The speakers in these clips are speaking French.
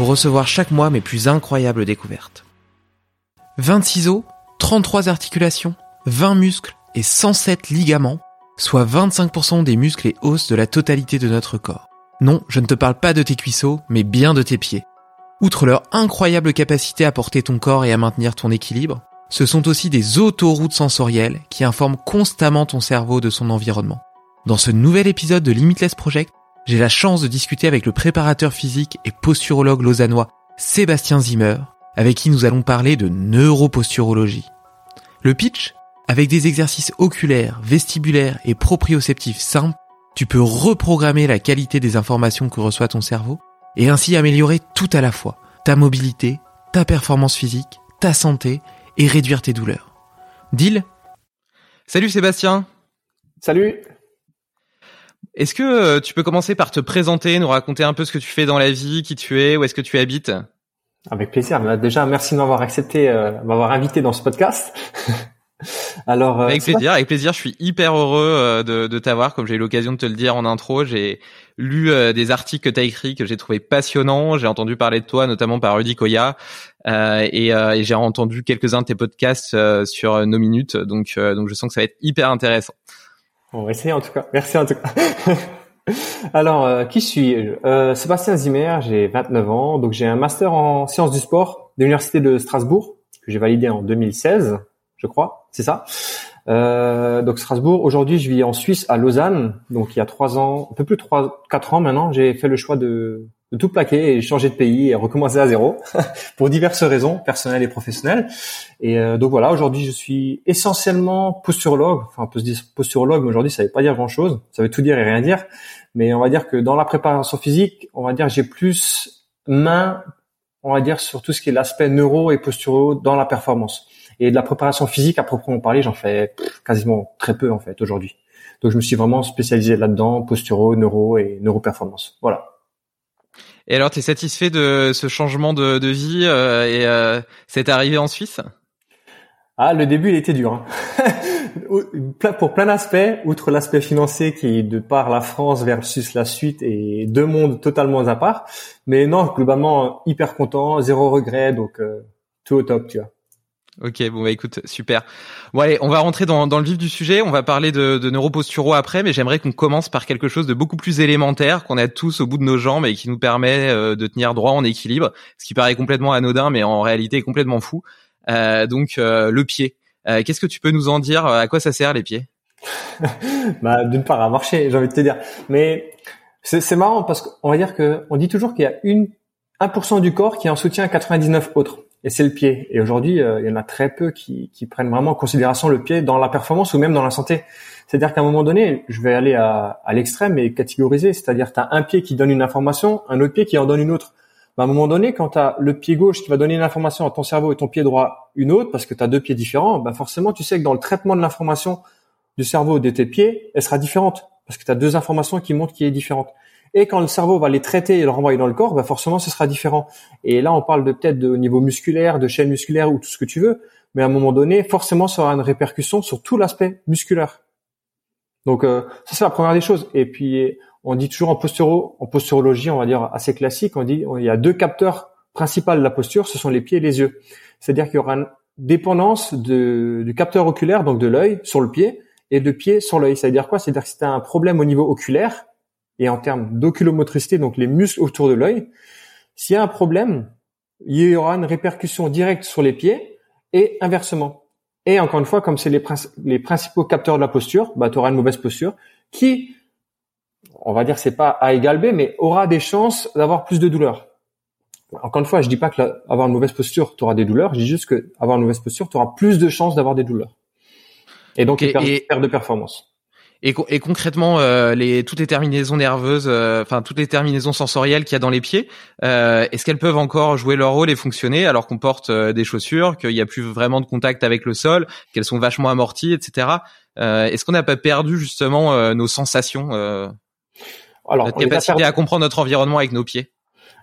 pour recevoir chaque mois mes plus incroyables découvertes. 26 os, 33 articulations, 20 muscles et 107 ligaments, soit 25% des muscles et os de la totalité de notre corps. Non, je ne te parle pas de tes cuisseaux, mais bien de tes pieds. Outre leur incroyable capacité à porter ton corps et à maintenir ton équilibre, ce sont aussi des autoroutes sensorielles qui informent constamment ton cerveau de son environnement. Dans ce nouvel épisode de Limitless Project, j'ai la chance de discuter avec le préparateur physique et posturologue lausannois Sébastien Zimmer, avec qui nous allons parler de neuroposturologie. Le pitch Avec des exercices oculaires, vestibulaires et proprioceptifs simples, tu peux reprogrammer la qualité des informations que reçoit ton cerveau et ainsi améliorer tout à la fois ta mobilité, ta performance physique, ta santé et réduire tes douleurs. Deal? Salut Sébastien Salut Est-ce que euh, tu peux commencer par te présenter, nous raconter un peu ce que tu fais dans la vie, qui tu es, où est-ce que tu habites? Avec plaisir. Bah, déjà, merci de m'avoir accepté, euh, m'avoir invité dans ce podcast. Alors, euh, avec plaisir, avec plaisir. Je suis hyper heureux euh, de, de t'avoir. Comme j'ai eu l'occasion de te le dire en intro, j'ai lu euh, des articles que tu as écrits que j'ai trouvé passionnants. J'ai entendu parler de toi, notamment par Rudy Koya, et, et j'ai entendu quelques-uns de tes podcasts sur nos minutes. Donc, donc, je sens que ça va être hyper intéressant. On va essayer en tout cas. Merci en tout cas. Alors, qui suis-je? Sébastien Zimmer, j'ai 29 ans, donc j'ai un master en sciences du sport de l'université de Strasbourg que j'ai validé en 2016 je crois, c'est ça. Euh, donc Strasbourg. Aujourd'hui, je vis en Suisse, à Lausanne. Donc il y a trois ans, un peu plus de trois, quatre ans maintenant, j'ai fait le choix de, de, tout plaquer et changer de pays et recommencer à zéro pour diverses raisons personnelles et professionnelles. Et euh, donc voilà, aujourd'hui, je suis essentiellement posturologue. Enfin, on peut se dire posturologue, mais aujourd'hui, ça ne veut pas dire grand-chose. Ça veut tout dire et rien dire. Mais on va dire que dans la préparation physique, on va dire j'ai plus main, on va dire sur tout ce qui est l'aspect neuro et posturaux dans la performance. Et de la préparation physique, à proprement parler, j'en fais quasiment très peu en fait aujourd'hui. Donc je me suis vraiment spécialisé là-dedans, posturo, neuro et neuroperformance. Voilà. Et alors, tu es satisfait de ce changement de, de vie euh, et euh, c'est arrivé en Suisse? Ah, le début, il était dur. Hein. Pour plein d'aspects, outre l'aspect financier qui, de par la France versus la suite, est deux mondes totalement à part. Mais non, globalement, hyper content, zéro regret, donc euh, tout au top, tu vois. Ok, bon bah écoute, super. Bon allez, on va rentrer dans, dans le vif du sujet, on va parler de, de neuroposturaux après, mais j'aimerais qu'on commence par quelque chose de beaucoup plus élémentaire qu'on a tous au bout de nos jambes et qui nous permet euh, de tenir droit en équilibre, ce qui paraît complètement anodin, mais en réalité complètement fou. Euh, donc euh, le pied. Qu'est-ce que tu peux nous en dire? À quoi ça sert les pieds? Bah d'une part à marcher, j'ai envie de te dire. Mais c'est marrant parce qu'on va dire que on dit toujours qu'il y a une 1% du corps qui en soutien à 99 autres et c'est le pied. Et aujourd'hui, euh, il y en a très peu qui, qui, prennent vraiment en considération le pied dans la performance ou même dans la santé. C'est-à-dire qu'à un moment donné, je vais aller à, à l'extrême et catégoriser. C'est-à-dire tu as un pied qui donne une information, un autre pied qui en donne une autre. à un moment donné, quand tu as le pied gauche qui va donner une information à ton cerveau et ton pied droit une autre, parce que tu as deux pieds différents, bah forcément, tu sais que dans le traitement de l'information du cerveau de tes pieds, elle sera différente. Parce que tu as deux informations qui montrent qui est différente. Et quand le cerveau va les traiter et les renvoyer dans le corps, bah forcément, ce sera différent. Et là, on parle de peut-être de niveau musculaire, de chaîne musculaire ou tout ce que tu veux, mais à un moment donné, forcément, ça aura une répercussion sur tout l'aspect musculaire. Donc, euh, ça c'est la première des choses. Et puis, on dit toujours en posturo, en posturologie, on va dire assez classique, on dit il y a deux capteurs principaux de la posture, ce sont les pieds et les yeux. C'est-à-dire qu'il y aura une dépendance du capteur oculaire, donc de l'œil sur le pied, et de pied sur l'œil. C'est-à-dire quoi? C'est-à-dire que si tu un problème au niveau oculaire, et en termes d'oculomotricité, donc les muscles autour de l'œil, s'il y a un problème, il y aura une répercussion directe sur les pieds et inversement. Et encore une fois, comme c'est les, les, principaux capteurs de la posture, bah, tu auras une mauvaise posture qui, on va dire, c'est pas A égale B, mais aura des chances d'avoir plus de douleurs. Encore une fois, je dis pas que avoir une mauvaise posture, tu auras des douleurs. Je dis juste que avoir une mauvaise posture, tu auras plus de chances d'avoir des douleurs. Et donc, et, perte de performance. Et, et concrètement, euh, les, toutes les terminaisons nerveuses, euh, enfin toutes les terminaisons sensorielles qu'il y a dans les pieds, euh, est-ce qu'elles peuvent encore jouer leur rôle et fonctionner alors qu'on porte des chaussures, qu'il n'y a plus vraiment de contact avec le sol, qu'elles sont vachement amorties, etc. est-ce qu'on n'a pas perdu justement nos sensations, alors, notre capacité à comprendre notre environnement avec nos pieds?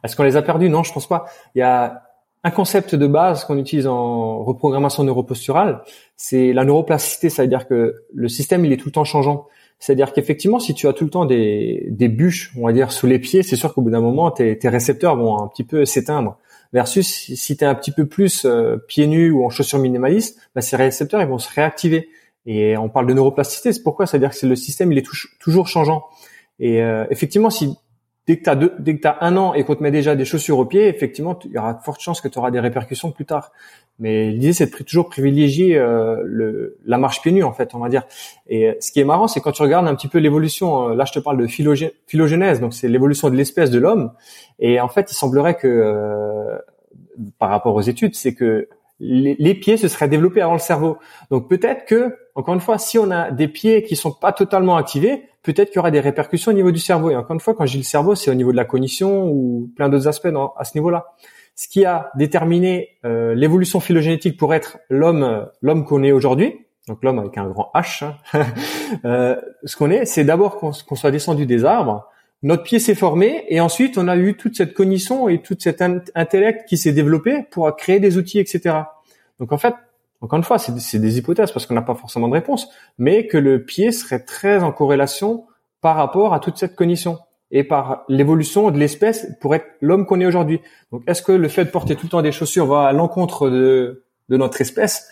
Est-ce qu'on les a perdus Non, je pense pas. Il y a un concept de base qu'on utilise en reprogrammation neuroposturale, c'est la neuroplasticité, c'est-à-dire que le système il est tout le temps changeant. C'est-à-dire qu'effectivement, si tu as tout le temps des, bûches, on va dire, sous les pieds, c'est sûr qu'au bout d'un moment, tes, tes, récepteurs vont un petit peu s'éteindre. Versus si tu es un petit peu plus euh, pieds nus ou en chaussures minimalistes, bah, ces récepteurs ils vont se réactiver. Et on parle de neuroplasticité, c'est pourquoi? C'est-à-dire que le système il est toujours changeant. Et euh, effectivement, si dès que tu as dès que as un an et qu'on te met déjà des chaussures aux pieds, effectivement, il y aura de fortes chances que tu auras des répercussions plus tard. Mais l'idée, c'est de toujours privilégier euh, le, la marche pieds nus, en fait, on va dire. Et euh, ce qui est marrant, c'est quand tu regardes un petit peu l'évolution. Euh, là, je te parle de phylogénèse, donc c'est l'évolution de l'espèce de l'homme. Et en fait, il semblerait que, par rapport aux études, c'est que les, les, pieds se seraient développés avant le cerveau. Donc peut-être que, encore une fois, si on a des pieds qui sont pas totalement activés, peut-être qu'il y aura des répercussions au niveau du cerveau. Et encore une fois, quand je dis le cerveau, c'est au niveau de la cognition ou plein d'autres aspects à ce niveau-là. Ce qui a déterminé euh, l'évolution phylogénétique pour être l'homme, l'homme qu'on est aujourd'hui, donc l'homme avec un grand H, hein, euh, ce qu'on est, c'est d'abord qu'on soit descendu des arbres, notre pied s'est formé et ensuite on a eu toute cette cognition et toute cet intellect qui s'est développé pour créer des outils, etc. Donc en fait, encore une fois, c'est des hypothèses parce qu'on n'a pas forcément de réponse, mais que le pied serait très en corrélation par rapport à toute cette cognition et par l'évolution de l'espèce pour être l'homme qu'on est aujourd'hui. Donc, est-ce que le fait de porter tout le temps des chaussures va à l'encontre de, de notre espèce?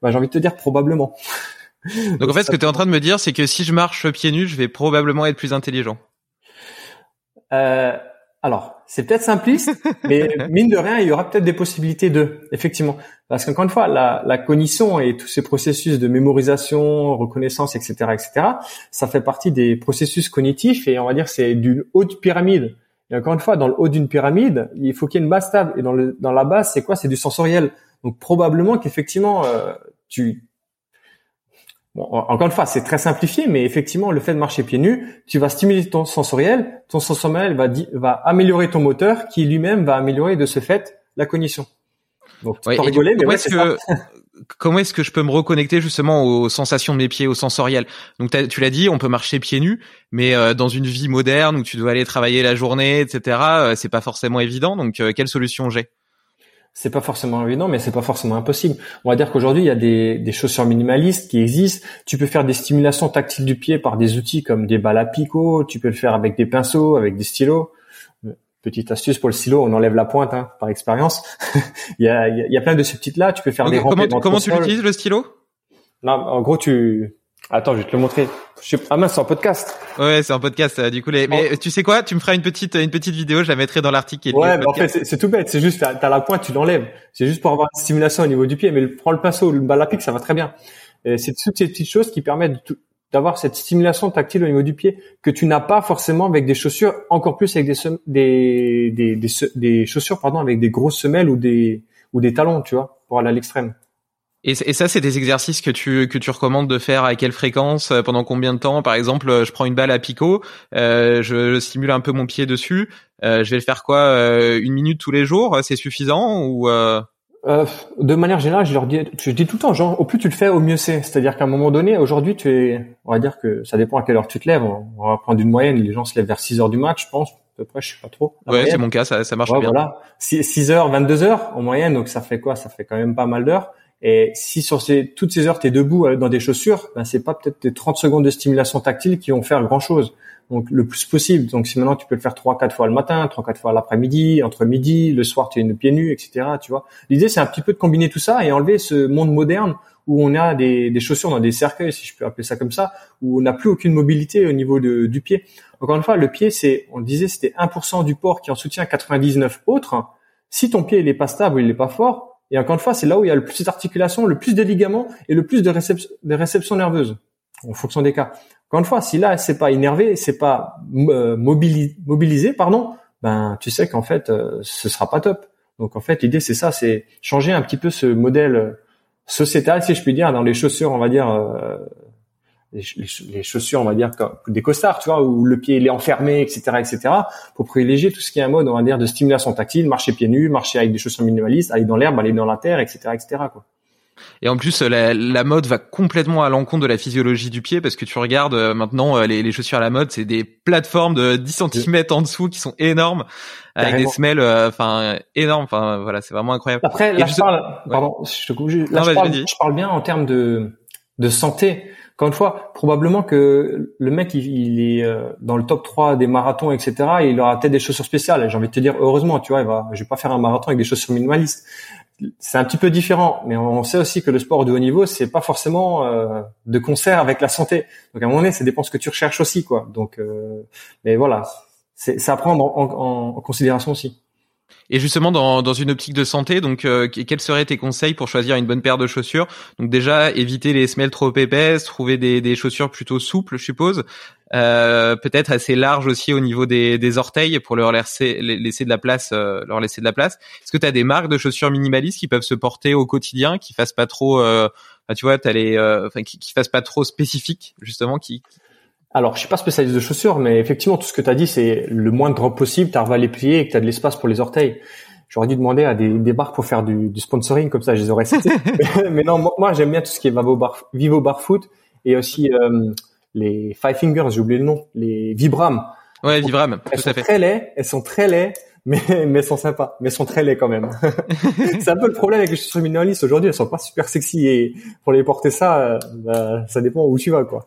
Bah, J'ai envie de te dire probablement. Donc, en fait, ce que tu es en train de me dire, c'est que si je marche pieds nus, je vais probablement être plus intelligent. Euh, alors, c'est peut-être simpliste, mais mine de rien, il y aura peut-être des possibilités de, effectivement. Parce qu'encore une fois, la, la, cognition et tous ces processus de mémorisation, reconnaissance, etc., etc., ça fait partie des processus cognitifs et on va dire c'est d'une haute pyramide. Et encore une fois, dans le haut d'une pyramide, il faut qu'il y ait une base stable. Et dans, le, dans la base, c'est quoi? C'est du sensoriel. Donc probablement qu'effectivement, euh, tu encore une fois, c'est très simplifié, mais effectivement, le fait de marcher pieds nus, tu vas stimuler ton sensoriel, ton sensoriel va, va améliorer ton moteur, qui lui-même va améliorer de ce fait la cognition. Donc, ouais, rigoler, mais ouais, c'est que, comment est-ce que je peux me reconnecter justement aux sensations de mes pieds, au sensoriel? Donc tu l'as dit, on peut marcher pieds nus, mais euh, dans une vie moderne où tu dois aller travailler la journée, etc., euh, c'est pas forcément évident. Donc euh, quelle solution j'ai? C'est pas forcément évident, mais c'est pas forcément impossible. On va dire qu'aujourd'hui, il y a des, des, chaussures minimalistes qui existent. Tu peux faire des stimulations tactiles du pied par des outils comme des balles à picot. Tu peux le faire avec des pinceaux, avec des stylos. petite astuce pour le stylo, on enlève la pointe hein, par expérience. il, y a, il y a plein de ces petites là, tu peux faire des Comment, comment tu l'utilises le stylo? Non, en gros tu Attends, je vais te le montrer. Je... Ah mince, c'est en podcast. Ouais, c'est en podcast. Du coup, les... mais tu sais quoi? Tu me feras une petite une petite vidéo, je la mettrai dans l'article. Ouais, mais en fait, c'est tout bête. C'est juste, t'as as la pointe, tu l'enlèves. C'est juste pour avoir une stimulation au niveau du pied. Mais le, prends le pinceau, le bal à pique, ça va très bien. C'est toutes ces petites choses qui permettent d'avoir cette stimulation tactile au niveau du pied que tu n'as pas forcément avec des chaussures, encore plus avec des des, des, des, des chaussures pardon avec des grosses semelles ou des ou des talons, tu vois, pour aller à l'extrême. Et, et, ça, c'est des exercices que tu que tu recommandes de faire à quelle fréquence, euh, pendant combien de temps? Par exemple, euh, je prends une balle à picot, euh, je stimule un peu mon pied dessus. Euh, je vais le faire quoi euh, Une minute tous les jours C'est suffisant ou De manière générale, je leur dis, je dis tout le temps, genre, au plus tu le fais, au mieux c'est. C'est-à-dire qu'à un moment donné, aujourd'hui, tu es, on va dire que ça dépend à quelle heure tu te lèves. On va prendre une moyenne. Les gens se lèvent vers 6 heures du match, je pense. À peu près, je sais pas trop. Ouais, c'est mon cas, ça, ça marche bien. Voilà, 6, 6 heures, 22 heures en moyenne, donc ça fait quoi? Ça fait quand même pas mal d'heures. Et si sur ces, toutes ces heures tu es debout euh, dans des chaussures, ben c'est pas peut-être tes 30 secondes de stimulation tactile qui vont faire grand chose. Donc le plus possible. Donc si maintenant tu peux le faire trois quatre fois le matin, trois quatre fois l'après-midi, entre midi, le soir tu es pieds nus, etc. Tu vois. L'idée c'est un petit peu de combiner tout ça et enlever ce monde moderne où on a des, des, chaussures dans des cercueils, si je peux appeler ça comme ça, où on n'a plus aucune mobilité au niveau de, du pied. Encore une fois, le pied, c'est, on disait, c'était 1% du port qui en soutient 99 autres. Si ton pied il est pas stable, il est pas fort, et encore une fois, c'est là où il y a le plus d'articulation, le plus de ligaments et le plus de, réception, de réception nerveuse en fonction des cas. Encore une fois, si là c'est pas énervé, c'est pas euh, mobilisé, pardon, ben tu sais qu'en fait euh, ce sera pas top. Donc en fait l'idée c'est ça, c'est changer un petit peu ce modèle euh, sociétal, si je puis dire, dans les chaussures, on va dire euh, les, chaussures, on va dire, des costards, tu vois, où le pied il est enfermé, etc., etc., pour privilégier tout ce qui est un mode, on va dire, de stimulation tactile, marcher pieds nus, marcher avec des chaussures minimalistes, aller dans l'herbe, aller dans la terre, etc., etc., quoi. Et en plus, la, la, mode va complètement à l'encontre de la physiologie du pied parce que tu regardes euh, maintenant euh, les, les, chaussures à la mode, c'est des plateformes de 10 cm en dessous qui sont énormes avec des semelles, euh, enfin énormes. Enfin voilà, c'est vraiment incroyable. Après, là, je, parle, pardon, je te coupe. Là, je, parle, je parle bien en termes de de santé. Encore une fois, probablement que le mec, il, est euh, dans le top 3 des marathons, etc. Et il aura peut-être des chaussures spéciales. J'ai envie de te dire, heureusement, tu vois, il va, je vais pas faire un marathon avec des chaussures minimalistes. C'est un petit peu différent, mais on sait aussi que le sport de haut niveau, c'est pas forcément euh, de concert avec la santé. Donc à un moment donné, ça dépend ce que tu recherches aussi, quoi. Donc, euh, mais voilà, c'est à prendre en considération aussi. Et justement, dans, dans une optique de santé, donc euh, quels seraient tes conseils pour choisir une bonne paire de chaussures? Donc déjà, éviter les semelles trop épaisses, trouver des, des chaussures plutôt souples, je suppose. Euh, peut-être assez larges aussi au niveau des, des orteils pour leur laisser, laisser de la place, euh, leur laisser de la place. Est-ce que tu as des marques de chaussures minimalistes qui peuvent se porter au quotidien, qui fassent pas trop, euh, tu vois, as les, enfin, qui, qui fassent pas trop spécifiques justement, qui, alors, je suis pas spécialiste de chaussures, mais effectivement, tout ce que tu as dit, c'est le moins de drop possible. Tu arrives les plier et que tu as de l'espace pour les orteils. J'aurais dû demander à des, des bars pour faire du, du, sponsoring, comme ça, je les aurais cités. mais, non, moi, j'aime bien tout ce qui est Vivo, bar, Vivo Barfoot et aussi euh, les Five Fingers, j'ai oublié le nom, les Vibram. Ouais, Vibram, elles tout à fait. Très laids, elles sont très laids, mais mais sont sympas, mais sont très laids quand même. c'est un peu le problème avec les chaussures minimalistes aujourd'hui, elles sont pas super sexy et pour les porter ça, euh, bah, ça dépend où tu vas quoi.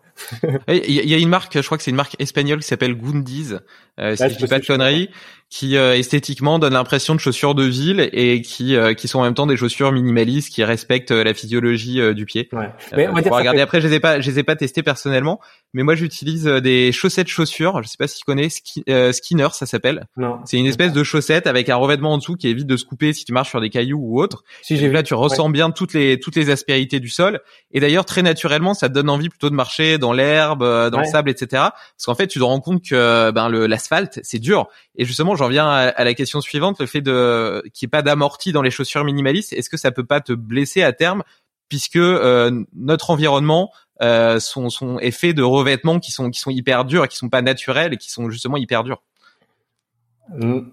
Il y, a une marque, je crois que c'est une marque espagnole qui s'appelle Gundiz, euh, si je dis pas de conneries, qui euh, esthétiquement donne l'impression de chaussures de ville et qui euh, qui sont en même temps des chaussures minimalistes qui respectent la physiologie du pied. Ouais. Mais on va dire regarder après, je les ai pas je les ai pas testés personnellement, mais moi j'utilise des chaussettes chaussures, je sais pas si tu connais Skinner ça s'appelle. C'est une espèce de chaussette avec un revêtement en dessous qui évite de se couper si tu marches sur des cailloux ou autre. Si j'ai là tu ressens bien toutes les toutes les aspérités du sol et d'ailleurs très naturellement ça te donne envie plutôt de marcher dans l'herbe, dans le sable etc. Parce qu'en fait tu te rends compte que ben le l'asphalte c'est dur et justement j'en viens à, la question suivante, le fait de qu'il n'y ait pas d'amorti dans les chaussures minimalistes, est-ce que ça peut pas te blesser à terme puisque euh, notre environnement euh, sont, sont est fait de revêtements qui sont qui sont hyper durs et qui sont pas naturels et qui sont justement hyper durs?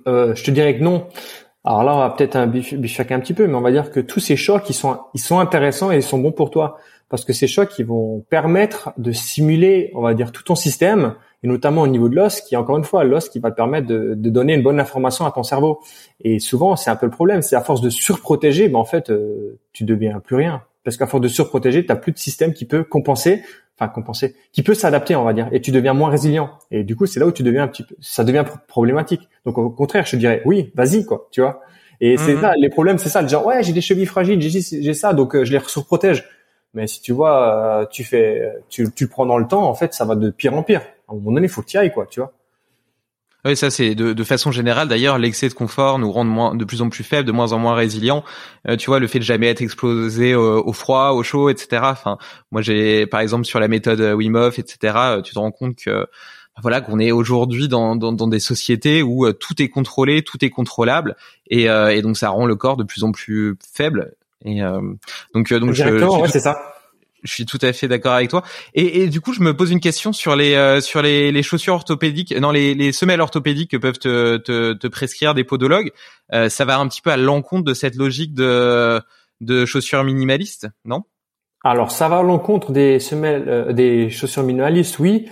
Euh, je te dirais que non. Alors là, on va peut-être un bifaquer un petit peu, mais on va dire que tous ces chocs, ils sont, ils sont intéressants et ils sont bons pour toi. Parce que ces chocs, ils vont permettre de simuler, on va dire, tout ton système et notamment au niveau de l'os, qui est encore une fois l'os qui va te permettre de, de, donner une bonne information à ton cerveau. Et souvent, c'est un peu le problème, c'est à force de surprotéger, ben en fait, euh, tu deviens plus rien. Parce qu'à force de surprotéger, tu n'as plus de système qui peut compenser enfin compenser, qui peut s'adapter, on va dire, et tu deviens moins résilient. Et du coup, c'est là où tu deviens un petit peu, ça devient problématique. Donc au contraire, je te dirais, oui, vas-y, quoi, tu vois. Et c'est ça, mhm. les problèmes, c'est ça, le genre, ouais, j'ai des chevilles fragiles, j'ai j'ai ça, donc euh, je les surprotège. Mais si tu vois, euh, tu fais, tu, tu prends dans le temps, en fait, ça va de pire en pire. À un moment donné, il faut que tu ailles, quoi, tu vois. Oui, ça c'est de, de, façon générale. D'ailleurs, l'excès de confort nous rend de, moins, de plus en plus faibles, de moins en moins résilients. Euh, tu vois, le fait de jamais être explosé au, froid, au chaud, etc. Enfin, moi j'ai, par exemple, sur la méthode Wim Hof, etc. Euh, tu te rends compte que bah, voilà qu'on est aujourd'hui dans, dans, dans, des sociétés où euh, tout est contrôlé, tout est contrôlable, et, et donc ça rend le corps de plus en plus faible. Et donc, donc Directement, ouais, c'est ça je suis tout à fait d'accord avec toi. Et, et, du coup, je me pose une question sur les euh, sur les, les, chaussures orthopédiques, non les, les semelles orthopédiques que peuvent te, te, te prescrire des podologues. Euh, ça va un petit peu à l'encontre de cette logique de de chaussures minimalistes, non? Alors, ça va à l'encontre des semelles euh, des chaussures minimalistes, oui.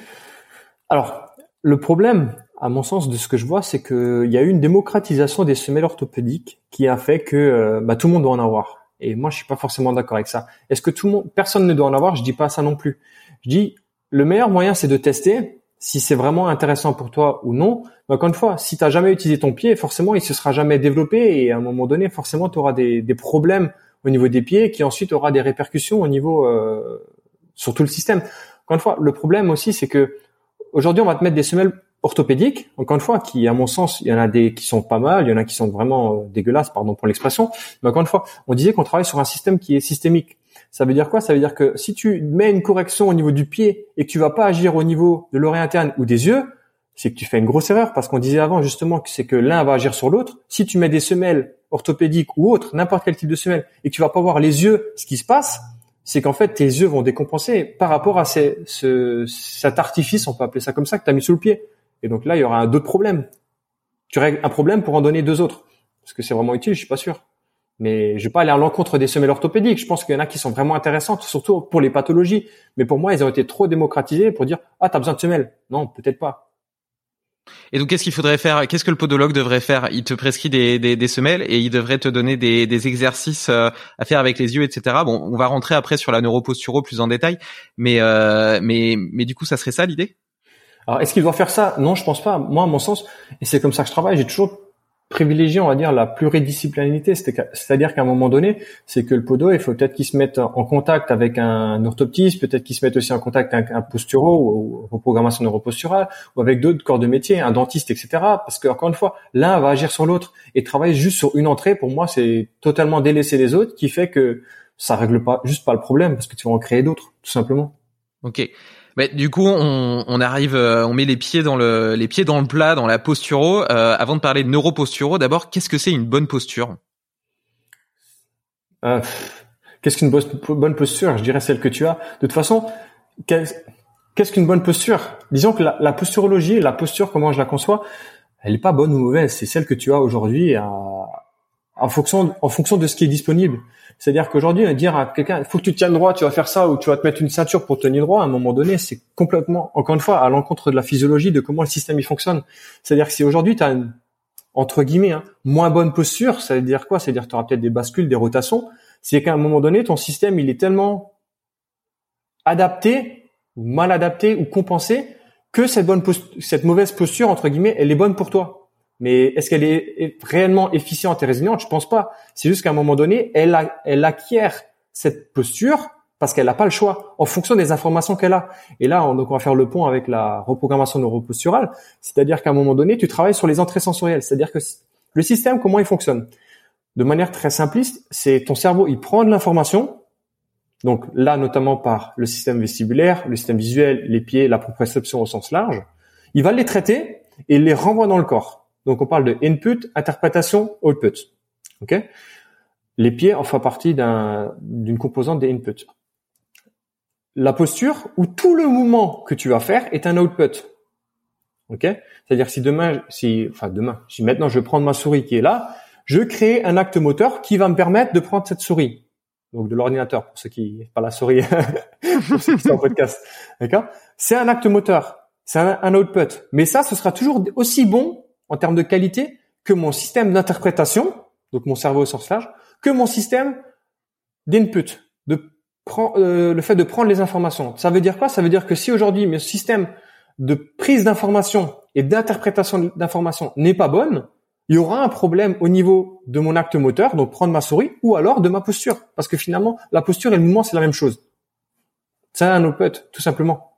Alors, le problème, à mon sens, de ce que je vois, c'est qu'il y a eu une démocratisation des semelles orthopédiques qui a fait que bah, tout le monde doit en avoir. Et moi, je suis pas forcément d'accord avec ça. Est-ce que tout le monde, personne ne doit en avoir? Je dis pas ça non plus. Je dis le meilleur moyen, c'est de tester si c'est vraiment intéressant pour toi ou non. Mais encore une fois, si tu jamais utilisé ton pied, forcément, il se sera jamais développé et à un moment donné, forcément, tu auras des, des, problèmes au niveau des pieds qui ensuite aura des répercussions au niveau euh, sur tout le système. Encore une fois, le problème aussi, c'est que aujourd'hui, on va te mettre des semelles orthopédiques, encore une fois, qui, à mon sens, il y en a des qui sont pas mal, il y en a qui sont vraiment euh, dégueulasses, pardon pour l'expression. Mais encore une fois, on disait qu'on travaille sur un système qui est systémique. Ça veut dire quoi? Ça veut dire que si tu mets une correction au niveau du pied et que tu vas pas agir au niveau de l'oreille interne ou des yeux, c'est que tu fais une grosse erreur parce qu'on disait avant justement que c'est que l'un va agir sur l'autre. Si tu mets des semelles orthopédiques ou autres, n'importe quel type de semelle, et que tu vas pas voir les yeux ce qui se passe, c'est qu'en fait tes yeux vont décompenser par rapport à cet artifice, on peut appeler ça comme ça, que tu as mis sous le pied. Et donc là, il y aura d'autres problèmes. Tu règles un problème pour en donner deux autres. Est-ce que c'est vraiment utile Je suis pas sûr. Mais je vais pas aller à l'encontre des semelles orthopédiques. Je pense qu'il y en a qui sont vraiment intéressantes, surtout pour les pathologies. Mais pour moi, ils ont été trop démocratisés pour dire ah t'as besoin de semelles. Non, peut-être pas. Et donc, qu'est-ce qu'il faudrait faire Qu'est-ce que le podologue devrait faire? Il te prescrit des, semelles et il devrait te donner des, des exercices euh, à faire avec les yeux, etc. Bon, on va rentrer après sur la neuroposturo plus en détail, mais euh, mais mais du coup, ça serait ça l'idée? Alors, est-ce qu'il doit faire ça? Non, je pense pas. Moi, à mon sens, et c'est comme ça que je travaille, j'ai toujours privilégié, on va dire, la pluridisciplinarité. C'est-à-dire qu'à un moment donné, c'est que le podo, il faut peut-être qu'il se mette en contact avec un orthoptiste, peut-être qu'il se mette aussi en contact avec un posturo ou, reprogrammation neuroposturale, ou avec d'autres corps de métier, un dentiste, etc. Parce que, encore une fois, l'un va agir sur l'autre. Et travailler juste sur une entrée, pour moi, c'est totalement délaisser les autres, qui fait que ça règle pas, juste pas le problème, parce que tu vas en créer d'autres, tout simplement. Ok. Mais du coup, on, on, arrive, euh, on met les pieds dans le, les pieds dans le plat, dans la posturo. Euh, avant de parler de neuroposturo, d'abord, qu'est-ce que c'est une bonne posture? Euh, Qu'est-ce qu'une bonne posture? Je dirais celle que tu as. De toute façon, qu'est-ce qu'une bonne posture? Disons que la, la, posturologie, la posture, comment je la conçois, elle n'est pas bonne ou mauvaise. C'est celle que tu as aujourd'hui en fonction, en fonction de ce qui est disponible. C'est-à-dire qu'aujourd'hui, dire à quelqu'un, il faut que tu tiennes droit, tu vas faire ça, ou tu vas te mettre une ceinture pour tenir droit, à un moment donné, c'est complètement, encore une fois, à l'encontre de la physiologie, de comment le système il fonctionne. C'est-à-dire que si aujourd'hui, tu as une, entre guillemets, hein, moins bonne posture, ça veut dire quoi? C'est-à-dire que tu auras peut-être des bascules, des rotations. C'est qu'à un moment donné, ton système, il est tellement adapté, ou mal adapté, ou compensé, que cette bonne cette mauvaise posture, entre guillemets, elle est bonne pour toi. Mais est-ce qu'elle est réellement efficiente et résiliente? Je pense pas. C'est juste qu'à un moment donné, elle, elle acquiert cette posture parce qu'elle n'a pas le choix en fonction des informations qu'elle a. Et là, on, donc on va faire le pont avec la reprogrammation neuroposturale, c'est-à-dire qu'à un moment donné, tu travailles sur les entrées sensorielles, c'est-à-dire que le système, comment il fonctionne? De manière très simpliste, c'est ton cerveau, il prend de l'information, donc là notamment par le système vestibulaire, le système visuel, les pieds, la proprioception au sens large, il va les traiter et les renvoie dans le corps. Donc on parle de input, interprétation, output. Ok? Les pieds en font partie d'une composante des inputs. La posture ou tout le mouvement que tu vas faire est un output. Ok? C'est-à-dire si demain, si enfin demain, si maintenant je prends ma souris qui est là, je crée un acte moteur qui va me permettre de prendre cette souris. Donc de l'ordinateur pour ceux qui pas la souris pour ceux qui sont en podcast. D'accord? C'est un acte moteur, c'est un, un output. Mais ça, ce sera toujours aussi bon en termes de qualité que mon système d'interprétation, donc mon cerveau au sens large, que mon système d'input, de euh, le fait de prendre les informations. Ça veut dire quoi? Ça veut dire que si aujourd'hui mes systèmes de prise d'information et d'interprétation d'information n'est pas bonne, il y aura un problème au niveau de mon acte moteur, donc prendre ma souris, ou alors de ma posture, parce que finalement la posture et le mouvement c'est la même chose. C'est un output, tout simplement.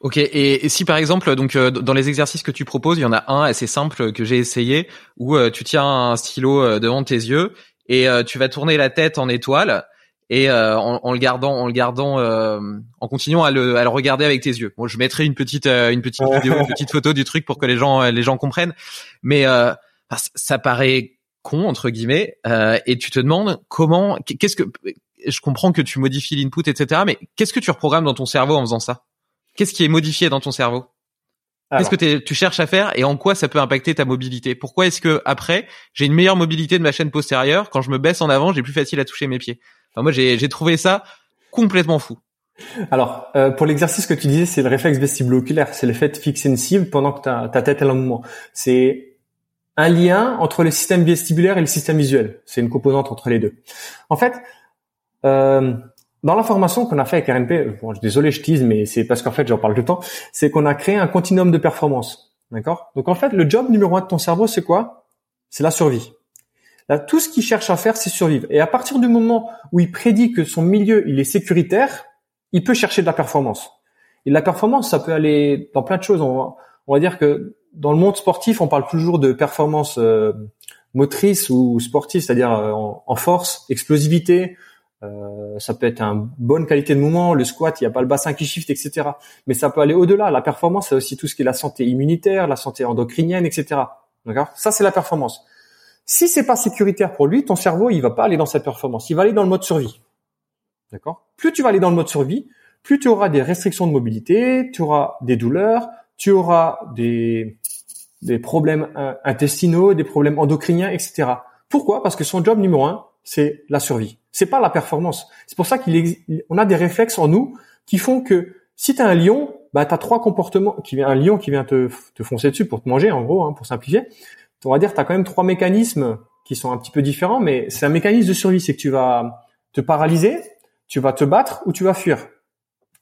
Ok, et, si par exemple, donc euh, dans les exercices que tu proposes, il y en a un assez simple que j'ai essayé, où euh, tu tiens un stylo euh, devant tes yeux et tu vas tourner la tête en étoile et en, le gardant, en le gardant, en continuant à le, à le regarder avec tes yeux. Bon, je mettrai une petite, une petite vidéo, une petite photo du truc pour que les gens, les gens comprennent, mais ça paraît con entre guillemets, et tu te demandes comment, qu'est-ce que, je comprends que tu modifies l'input, etc., mais qu'est-ce que tu reprogrammes dans ton cerveau en faisant ça? Qu'est-ce qui est modifié dans ton cerveau? Qu'est-ce que tu cherches à faire et en quoi ça peut impacter ta mobilité? Pourquoi est-ce que après j'ai une meilleure mobilité de ma chaîne postérieure? Quand je me baisse en avant, j'ai plus facile à toucher mes pieds enfin, Moi, j'ai trouvé ça complètement fou. Alors, euh, pour l'exercice que tu disais, c'est le réflexe vestibulo-oculaire, c'est le fait de fixer une cible pendant que ta, ta tête est en mouvement. C'est un lien entre le système vestibulaire et le système visuel. C'est une composante entre les deux. En fait, euh, dans la formation qu'on a fait avec RNP, bon, désolé, je tease, mais c'est parce qu'en fait, j'en parle tout le temps, c'est qu'on a créé un continuum de performance. D'accord? Donc en fait, le job numéro un de ton cerveau, c'est quoi? C'est la survie. Là, tout ce qu'il cherche à faire, c'est survivre. Et à partir du moment où il prédit que son milieu, il est sécuritaire, il peut chercher de la performance. Et la performance, ça peut aller dans plein de choses. On va, on va dire que dans le monde sportif, on parle toujours de performance euh, motrice ou sportive, c'est-à-dire euh, en, force, explosivité, euh, ça peut être une bonne qualité de mouvement, le squat, il n'y a pas le bassin qui shift, etc. Mais ça peut aller au-delà. La performance, c'est aussi tout ce qui est la santé immunitaire, la santé endocrinienne, etc. D'accord? Ça, c'est la performance. Si c'est pas sécuritaire pour lui, ton cerveau, il va pas aller dans cette performance. Il va aller dans le mode survie. D'accord? Plus tu vas aller dans le mode survie, plus tu auras des restrictions de mobilité, tu auras des douleurs, tu auras des, des problèmes intestinaux, des problèmes endocriniens, etc. Pourquoi? Parce que son job numéro un, c'est la survie. C'est pas la performance. C'est pour ça qu'il on a des réflexes en nous qui font que si tu as un lion, bah tu as trois comportements qui vient un lion qui vient te, te foncer dessus pour te manger en gros hein, pour simplifier. On va dire tu as quand même trois mécanismes qui sont un petit peu différents mais c'est un mécanisme de survie, c'est que tu vas te paralyser, tu vas te battre ou tu vas fuir.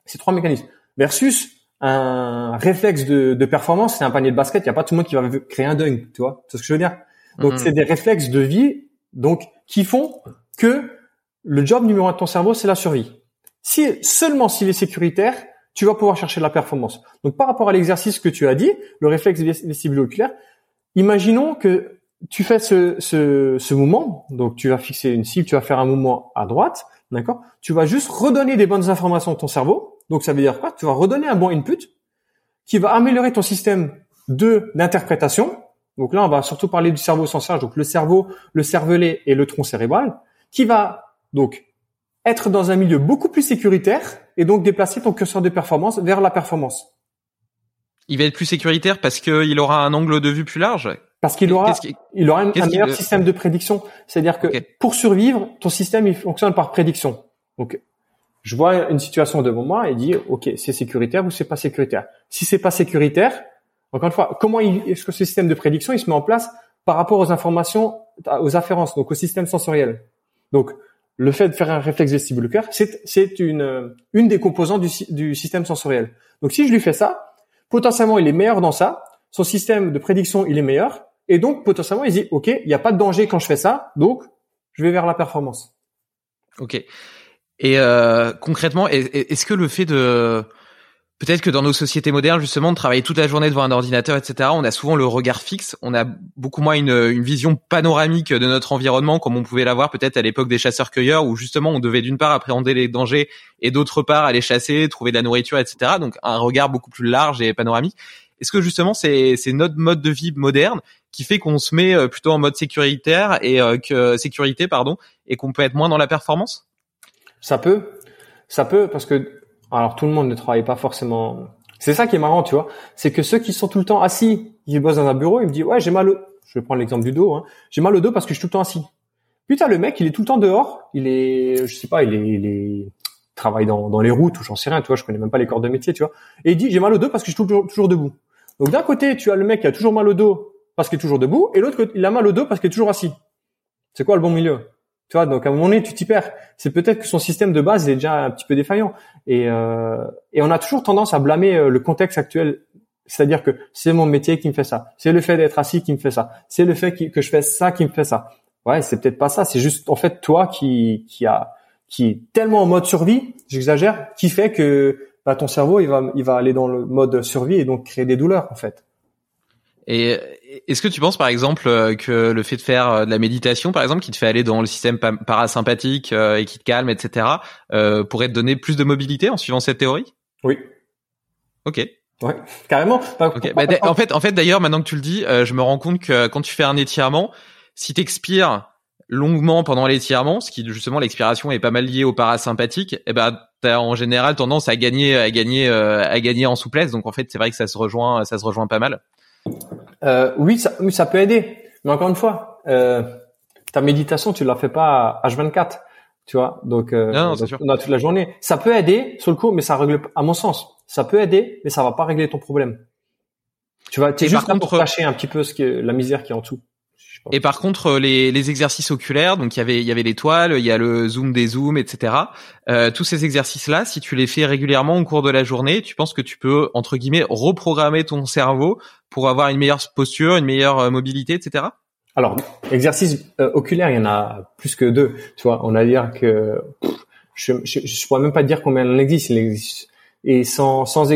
C'est trois mécanismes versus un réflexe de, de performance, c'est un panier de basket, il y a pas tout le monde qui va créer un dunk, tu vois, c'est ce que je veux dire? Donc mhm. c'est des réflexes de vie donc qui font que le job numéro un de ton cerveau, c'est la survie. Si seulement s'il est sécuritaire, tu vas pouvoir chercher de la performance. Donc par rapport à l'exercice que tu as dit, le réflexe vestibulo-oculaire, imaginons que tu fais ce, ce, ce, mouvement, donc tu vas fixer une cible, tu vas faire un mouvement à droite, d'accord? Tu vas juste redonner des bonnes informations à ton cerveau. Donc ça veut dire quoi? Tu vas redonner un bon input qui va améliorer ton système de d'interprétation donc là, on va surtout parler du cerveau sensoriel, donc le cerveau, le cervelet et le tronc cérébral, qui va donc être dans un milieu beaucoup plus sécuritaire et donc déplacer ton curseur de performance vers la performance. Il va être plus sécuritaire parce qu'il aura un angle de vue plus large. Parce qu'il aura, il aura un, meilleur système de prédiction. C'est-à-dire que pour survivre, ton système il fonctionne par prédiction. Donc, je vois une situation devant moi et dis, ok, c'est sécuritaire ou c'est pas sécuritaire? Si c'est pas sécuritaire, encore une fois, comment est-ce que ce système de prédiction il se met en place par rapport aux informations, aux afférences, donc au système sensoriel? Donc, le fait de faire un réflexe vestibulaire, c'est, c'est une, une des composantes du, du système sensoriel. Donc, si je lui fais ça, potentiellement, il est meilleur dans ça. Son système de prédiction, il est meilleur. Et donc, potentiellement, il dit, OK, il n'y a pas de danger quand je fais ça. Donc, je vais vers la performance. OK. Et euh, concrètement, est-ce que le fait de Peut-être que dans nos sociétés modernes, justement, de travailler toute la journée devant un ordinateur, etc., on a souvent le regard fixe, on a beaucoup moins une, une vision panoramique de notre environnement, comme on pouvait l'avoir peut-être à l'époque des chasseurs-cueilleurs, où justement on devait d'une part appréhender les dangers et d'autre part aller chasser, trouver de la nourriture, etc. Donc un regard beaucoup plus large et panoramique. Est-ce que justement c'est notre mode de vie moderne qui fait qu'on se met euh, plutôt en mode sécuritaire et euh, que sécurité pardon et qu'on peut être moins dans la performance? Ça peut, ça peut parce que alors tout le monde ne travaille pas forcément. C'est ça qui est marrant, tu vois. C'est que ceux qui sont tout le temps assis, ils bossent dans un bureau, ils me disent ouais j'ai mal. Au... Je vais prendre l'exemple du dos. Hein. J'ai mal au dos parce que je suis tout le temps assis. Putain le mec il est tout le temps dehors. Il est, je sais pas, il est, il est travaille dans, dans les routes ou j'en sais rien. Tu vois, je connais même pas les corps de métier, tu vois. Et il dit j'ai mal au dos parce que je suis toujours, toujours debout. Donc d'un côté tu as le mec qui a toujours mal au dos parce qu'il est toujours debout, et l'autre il a mal au dos parce qu'il est toujours assis. C'est quoi le bon milieu? Tu vois, donc à un moment donné, tu t'y perds. C'est peut-être que son système de base est déjà un petit peu défaillant. Et, euh, et on a toujours tendance à blâmer euh, le contexte actuel. C'est-à-dire que c'est mon métier qui me fait ça. C'est le fait d'être assis qui me fait ça. C'est le fait que je fais ça qui me fait ça. Ouais, c'est peut-être pas ça. C'est juste en fait toi qui qui a qui est tellement en mode survie, j'exagère, qui fait que bah, ton cerveau il va il va aller dans le mode survie et donc créer des douleurs en fait. Et est-ce que tu penses par exemple euh, que le fait de faire euh, de la méditation, par exemple, qui te fait aller dans le système parasympathique euh, et qui te calme, etc., pourrait te donner plus de mobilité en suivant cette théorie? Oui. Ok. Ouais, carrément. Bah, en fait, en fait, d'ailleurs, maintenant que tu le dis, je me rends compte que quand tu fais un étirement, si t'expires longuement pendant l'étirement, ce qui justement l'expiration est pas mal lié au parasympathique, eh ben t'as en général tendance à gagner, à gagner, à gagner en souplesse. Donc en fait, c'est vrai que ça se rejoint, ça se rejoint pas mal. Euh, oui, ça, oui, ça peut aider. Mais encore une fois, euh, ta méditation, tu la fais pas à H24, tu vois. Donc, euh, non, non, sûr. toute la journée. Ça peut aider sur le coup, mais ça règle, à mon sens, ça peut aider, mais ça va pas régler ton problème. Tu vas, es juste contre, pour cacher un petit peu ce que la misère qui est en dessous. Et par contre, les, les exercices oculaires, donc il y avait il y avait l'étoile, il y a le zoom des zooms, etc. Euh, tous ces exercices-là, si tu les fais régulièrement au cours de la journée, tu penses que tu peux entre guillemets reprogrammer ton cerveau pour avoir une meilleure posture, une meilleure euh, mobilité, etc. Alors, exercices euh, oculaires, il y en a plus que deux. Tu vois, on a dire que je, je, je pourrais même pas dire combien il en existe. Il existe et sans sans,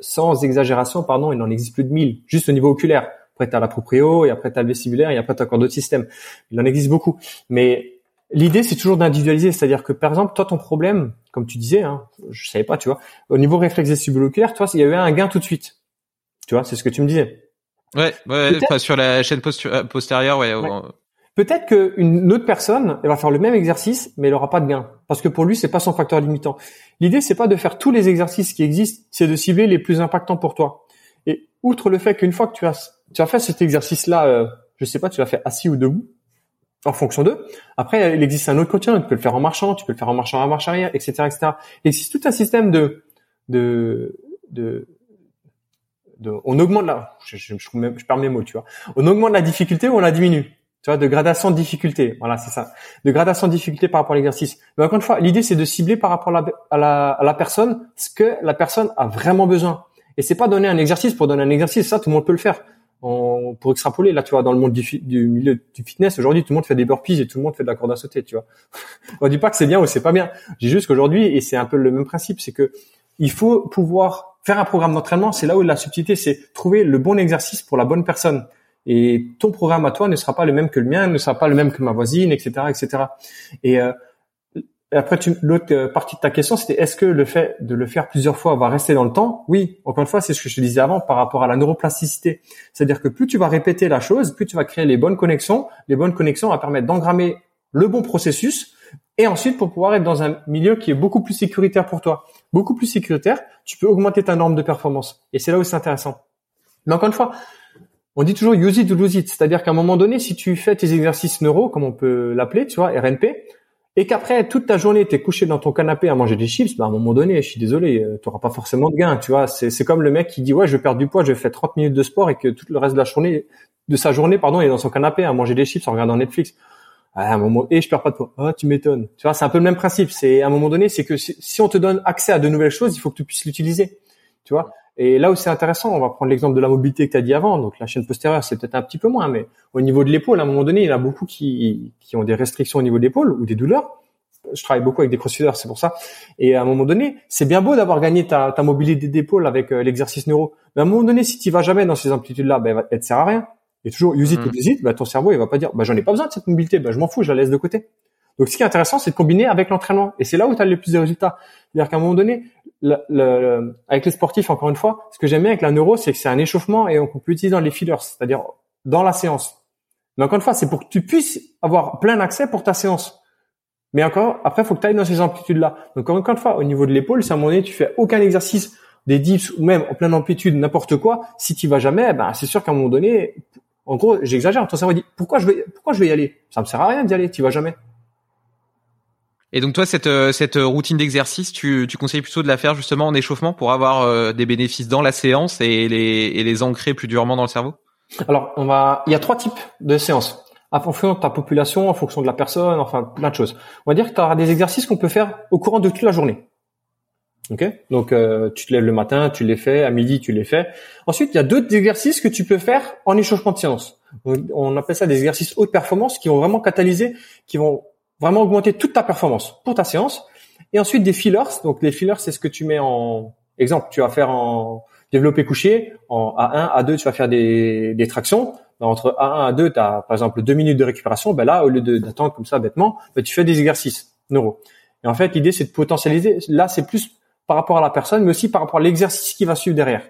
sans exagération, pardon, il en existe plus de 1000 juste au niveau oculaire après tu as la proprio, et après tu as le vestibulaire, et après tu as encore d'autres systèmes. Il en existe beaucoup. Mais l'idée, c'est toujours d'individualiser. C'est-à-dire que, par exemple, toi, ton problème, comme tu disais, hein, je savais pas, tu vois, au niveau réflexe vestibuloculaire, toi, il y a eu un gain tout de suite. Tu vois, c'est ce que tu me disais. Ouais, ouais sur la chaîne euh, postérieure, ouais. Peut-être qu'une autre personne, elle va faire le même exercice, mais elle aura pas de gain. Parce que pour lui, c'est pas son facteur limitant. L'idée, c'est pas de faire tous les exercices qui existent, c'est de cibler les plus impactants pour toi. Et outre le fait qu'une fois que tu as tu as fait cet exercice-là, euh, je sais pas, tu l'as fait assis ou debout, en fonction d'eux. Après, il existe un autre quotidien, tu peux le faire en marchant, tu peux le faire en marchant à marche arrière, etc., etc. Il existe tout un système de, de, de, de on augmente la, je, je, je, perds mes mots, tu vois. On augmente la difficulté ou on la diminue. Tu vois, de gradation de difficulté. Voilà, c'est ça. De gradation de difficulté par rapport à l'exercice. Mais encore une fois, l'idée, c'est de cibler par rapport à la, à la, à la personne ce que la personne a vraiment besoin. Et c'est pas donner un exercice pour donner un exercice. Ça, tout le monde peut le faire on, pour extrapoler, là, tu vois, dans le monde du, du milieu du fitness, aujourd'hui, tout le monde fait des burpees et tout le monde fait de la corde à sauter, tu vois. on dit pas que c'est bien ou c'est pas bien. J'ai juste qu'aujourd'hui, et c'est un peu le même principe, c'est que il faut pouvoir faire un programme d'entraînement. C'est là où la subtilité, c'est trouver le bon exercice pour la bonne personne. Et ton programme à toi ne sera pas le même que le mien, ne sera pas le même que ma voisine, etc., etc. Et euh, et après, l'autre euh, partie de ta question, c'était est-ce que le fait de le faire plusieurs fois va rester dans le temps? Oui, encore une fois, c'est ce que je te disais avant par rapport à la neuroplasticité. C'est-à-dire que plus tu vas répéter la chose, plus tu vas créer les bonnes connexions. Les bonnes connexions vont permettre d'engrammer le bon processus et ensuite pour pouvoir être dans un milieu qui est beaucoup plus sécuritaire pour toi. Beaucoup plus sécuritaire, tu peux augmenter ta norme de performance. Et c'est là où c'est intéressant. Mais encore une fois, on dit toujours use it or lose it. C'est-à-dire qu'à un moment donné, si tu fais tes exercices neuro, comme on peut l'appeler, tu vois, RNP, et qu'après toute ta journée t'es couché dans ton canapé à manger des chips, bah à un moment donné, je suis désolé, euh, tu auras pas forcément de gain, tu vois. C'est c'est comme le mec qui dit ouais, je vais perdre du poids, je vais faire 30 minutes de sport et que tout le reste de la journée de sa journée pardon, il est dans son canapé à manger des chips en regardant Netflix. À un moment et je perds pas de poids. Ah, tu m'étonnes. Tu vois, c'est un peu le même principe, c'est à un moment donné, c'est que si, on te donne accès à de nouvelles choses, il faut que tu puisses l'utiliser. Tu vois? Et là où c'est intéressant, on va prendre l'exemple de la mobilité que tu as dit avant. Donc la chaîne postérieure, c'est peut-être un petit peu moins, mais au niveau de l'épaule, à un moment donné, il y en a beaucoup qui, qui ont des restrictions au niveau de l'épaule ou des douleurs je travaille beaucoup avec des crossfitters, c'est pour ça. Et à un moment donné, c'est bien beau d'avoir gagné ta, ta mobilité d'épaule avec euh, l'exercice neuro. Mais à un moment donné, si tu vas jamais dans ces amplitudes-là, ben, elle te sert à rien. Et toujours use it ou lose it, ben, ton cerveau, il va pas dire, ben, j'en ai pas besoin de cette mobilité, ben, je m'en fous, je la laisse de côté. Donc, ce qui est intéressant, c'est de combiner avec l'entraînement. Et c'est là où tu as le plus de résultats. C'est-à-dire qu'à un moment donné, le, avec les sportifs, encore une fois, ce que j'aime bien avec la neuro, c'est que c'est un échauffement et on peut utiliser dans les fillers, c'est-à-dire dans la séance. Mais encore une fois, c'est pour que tu puisses avoir plein accès pour ta séance. Mais encore, après, faut que tu ailles dans ces amplitudes-là. Donc, encore une fois, au niveau de l'épaule, si à un moment donné, tu fais aucun exercice des dips ou même en pleine amplitude, n'importe quoi, si tu vas jamais, ben, c'est sûr qu'à un moment donné, en gros, j'exagère, ton cerveau dit, pourquoi je vais, pourquoi je vais y aller? Ça me sert à rien d'y aller, tu vas jamais. Et donc toi, cette, euh, cette routine d'exercice, tu, tu conseilles plutôt de la faire justement en échauffement pour avoir euh, des bénéfices dans la séance et les, et les ancrer plus durement dans le cerveau? Alors, on va, il y a trois types de séances. en fonction de ta population, en fonction de la personne, enfin plein de choses. On va dire que tu auras des exercices qu'on peut faire au courant de toute la journée. Ok? Donc euh, tu te lèves le matin, tu les fais, à midi tu les fais. Ensuite, il y a d'autres exercices que tu peux faire en échauffement de séance. On appelle ça des exercices haute performance qui vont vraiment catalyser, qui vont vraiment augmenter toute ta performance pour ta séance. Et ensuite des fillers. Donc les fillers, c'est ce que tu mets en exemple. Tu vas faire en développé couché. En A1, A2, tu vas faire des, des tractions. Entre A1 A2, tu as par exemple deux minutes de récupération. Ben là, au lieu d'attendre comme ça bêtement, ben, tu fais des exercices neuro. Et en fait, l'idée, c'est de potentialiser. Là, c'est plus par rapport à la personne, mais aussi par rapport à l'exercice qui va suivre derrière.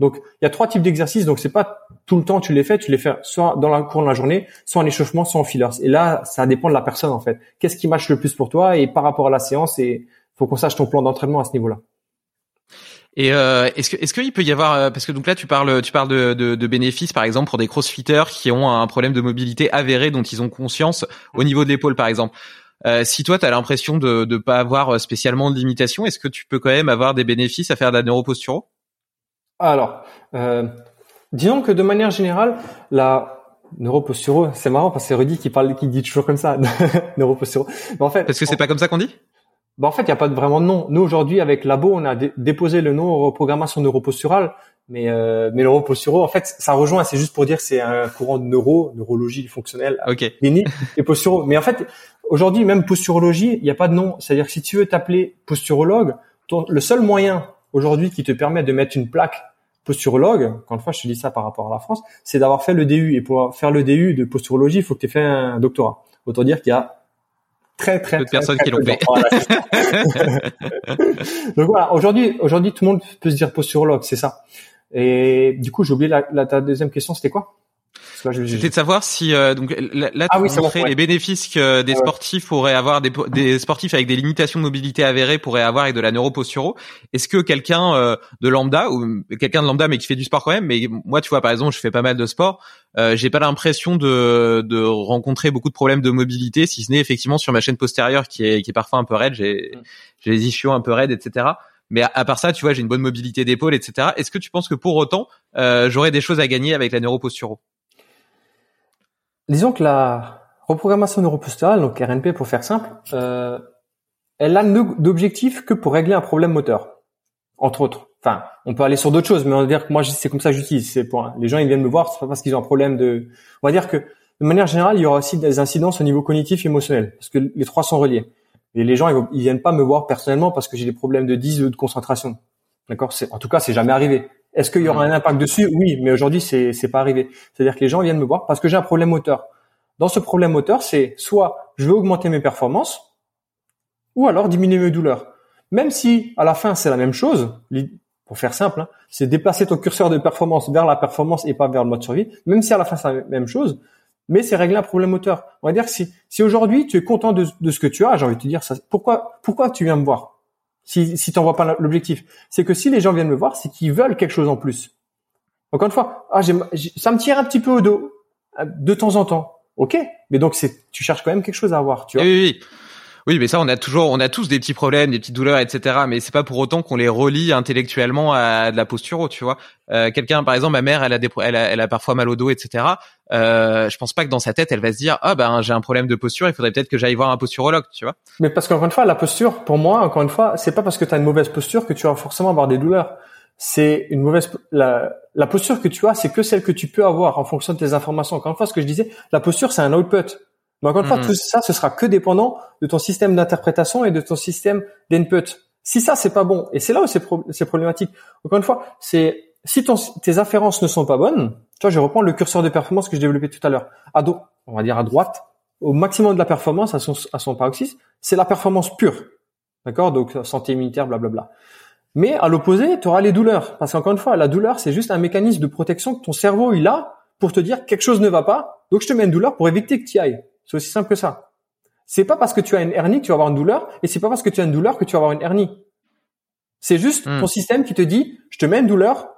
Donc, il y a trois types d'exercices. Donc, c'est pas tout le temps tu les fais, tu les fais soit dans la cours de la journée, soit en échauffement, soit en fillers. Et là, ça dépend de la personne en fait. Qu'est-ce qui marche le plus pour toi et par rapport à la séance et faut qu'on sache ton plan d'entraînement à ce niveau-là. Et euh, est-ce que est-ce qu'il peut y avoir euh, parce que donc là tu parles tu parles de, bénéfices par exemple pour des crossfitters qui ont un problème de mobilité avéré dont ils ont conscience au niveau de l'épaule par exemple. Euh, si toi tu as l'impression de ne pas avoir spécialement de limitation, est-ce que tu peux quand même avoir des bénéfices à faire de la neuroposturo? Alors, euh, disons que de manière générale, la neuroposturo, c'est marrant parce que c'est Rudy qui parle qui dit toujours comme ça, neuroposturo. Mais en fait, parce que c'est pas comme ça qu'on dit? Bah en fait, il n'y a pas vraiment de nom. Nous aujourd'hui, avec Labo, on a déposé le nom reprogrammation neuroposturale, mais euh, mais neuroposturo, en fait, ça rejoint. C'est juste pour dire c'est un courant de neuro, neurologie fonctionnelle, okay. clinique et posturo. Mais en fait, aujourd'hui, même posturologie, il n'y a pas de nom. C'est-à-dire que si tu veux t'appeler posturologue, le seul moyen aujourd'hui qui te permet de mettre une plaque posturologue, encore une fois, je te dis ça par rapport à la France, c'est d'avoir fait le DU. Et pour faire le DU de posturologie, il faut que tu aies fait un doctorat. Autant dire qu'il y a très très, peu de personnes qui l'ont fait. Donc voilà, aujourd'hui, aujourd'hui, tout le monde peut se dire posturologue, c'est ça. Et du coup, j'ai oublié la, la, ta deuxième question, c'était quoi? C'était de savoir si euh, donc là, tu ah oui, les bénéfices que des sportifs pourraient avoir des, des, sportifs avec des limitations de mobilité avérées pourraient avoir avec de la neuroposturo. Est-ce que quelqu'un euh, de lambda ou quelqu'un de lambda mais qui fait du sport quand même, mais moi tu vois par exemple je fais pas mal de sport, euh, j'ai pas l'impression de, de rencontrer beaucoup de problèmes de mobilité, si ce n'est effectivement sur ma chaîne postérieure qui est qui est parfois un peu raide, j'ai mm. j'ai les ischios un peu raides, etc. Mais à, part ça, tu vois, j'ai une bonne mobilité d'épaule, etc. Est-ce que tu penses que pour autant, euh, j'aurais des choses à gagner avec la neuroposturo disons que la reprogrammation neuroposturale, donc RNP pour faire simple, euh, elle a d'objectif que pour régler un problème moteur, entre autres. Enfin, on peut aller sur d'autres choses, mais on va dire que moi c'est comme ça que j'utilise. C'est pour les gens ils viennent me voir, c'est pas parce qu'ils ont un problème de. On va dire que de manière générale, il y aura aussi des incidences au niveau cognitif émotionnel, parce que les trois sont reliés. Et les gens ils viennent pas me voir personnellement parce que j'ai des problèmes de 10 ou de concentration. D'accord? En tout cas, c'est jamais arrivé. Est-ce qu'il y aura un impact dessus? Oui, mais aujourd'hui, c'est c'est pas arrivé. C'est-à-dire que les gens viennent me voir parce que j'ai un problème moteur. Dans ce problème moteur, c'est soit je veux augmenter mes performances, ou alors diminuer mes douleurs. Même si à la fin c'est la même chose, pour faire simple, hein, c'est déplacer ton curseur de performance vers la performance et pas vers le mode survie. Même si à la fin c'est la même chose, mais c'est régler un problème moteur. On va dire que si, si aujourd'hui tu es content de, ce que tu as, j'ai envie de te dire ça. Pourquoi, pourquoi tu viens me voir? Si, si vois pas l'objectif, c'est que si les gens viennent me voir, c'est qu'ils veulent quelque chose en plus. Encore une fois, ah, ça me tire un petit peu au dos euh, de temps en temps. Ok, mais donc c'est, tu cherches quand même quelque chose à avoir, tu vois. Oui, oui, oui. Mais ça, on a toujours, on a tous des petits problèmes, des petites douleurs, etc. Mais c'est pas pour autant qu'on les relie intellectuellement à de la posture, tu vois. Euh, quelqu'un, par exemple, ma mère, elle a, des, elle a, elle a parfois mal au dos, etc. Euh, je pense pas que dans sa tête, elle va se dire, ah ben j'ai un problème de posture, il faudrait peut-être que j'aille voir un posturologue, tu vois. Mais parce qu'encore une fois, la posture, pour moi, encore une fois, c'est pas parce que tu as une mauvaise posture que tu vas forcément avoir des douleurs. C'est une mauvaise la, la posture que tu as, c'est que celle que tu peux avoir en fonction de tes informations. Encore une fois, ce que je disais, la posture, c'est un output. Mais encore une fois, tout ça, ce sera que dépendant de ton système d'interprétation et de ton système d'input. Si ça, c'est pas bon, et c'est là où c'est problématique. Encore une fois, c'est si ton, tes afférences ne sont pas bonnes, tu vois, je reprends le curseur de performance que je développais tout à l'heure. À dos, on va dire à droite, au maximum de la performance à son, à son paroxysme, c'est la performance pure. D'accord? Donc santé immunitaire, blablabla. Mais à l'opposé, tu auras les douleurs. Parce qu'encore une fois, la douleur, c'est juste un mécanisme de protection que ton cerveau il a pour te dire quelque chose ne va pas. Donc je te mets une douleur pour éviter que tu y ailles. C'est aussi simple que ça. C'est pas parce que tu as une hernie que tu vas avoir une douleur, et c'est pas parce que tu as une douleur que tu vas avoir une hernie. C'est juste hmm. ton système qui te dit, je te mets une douleur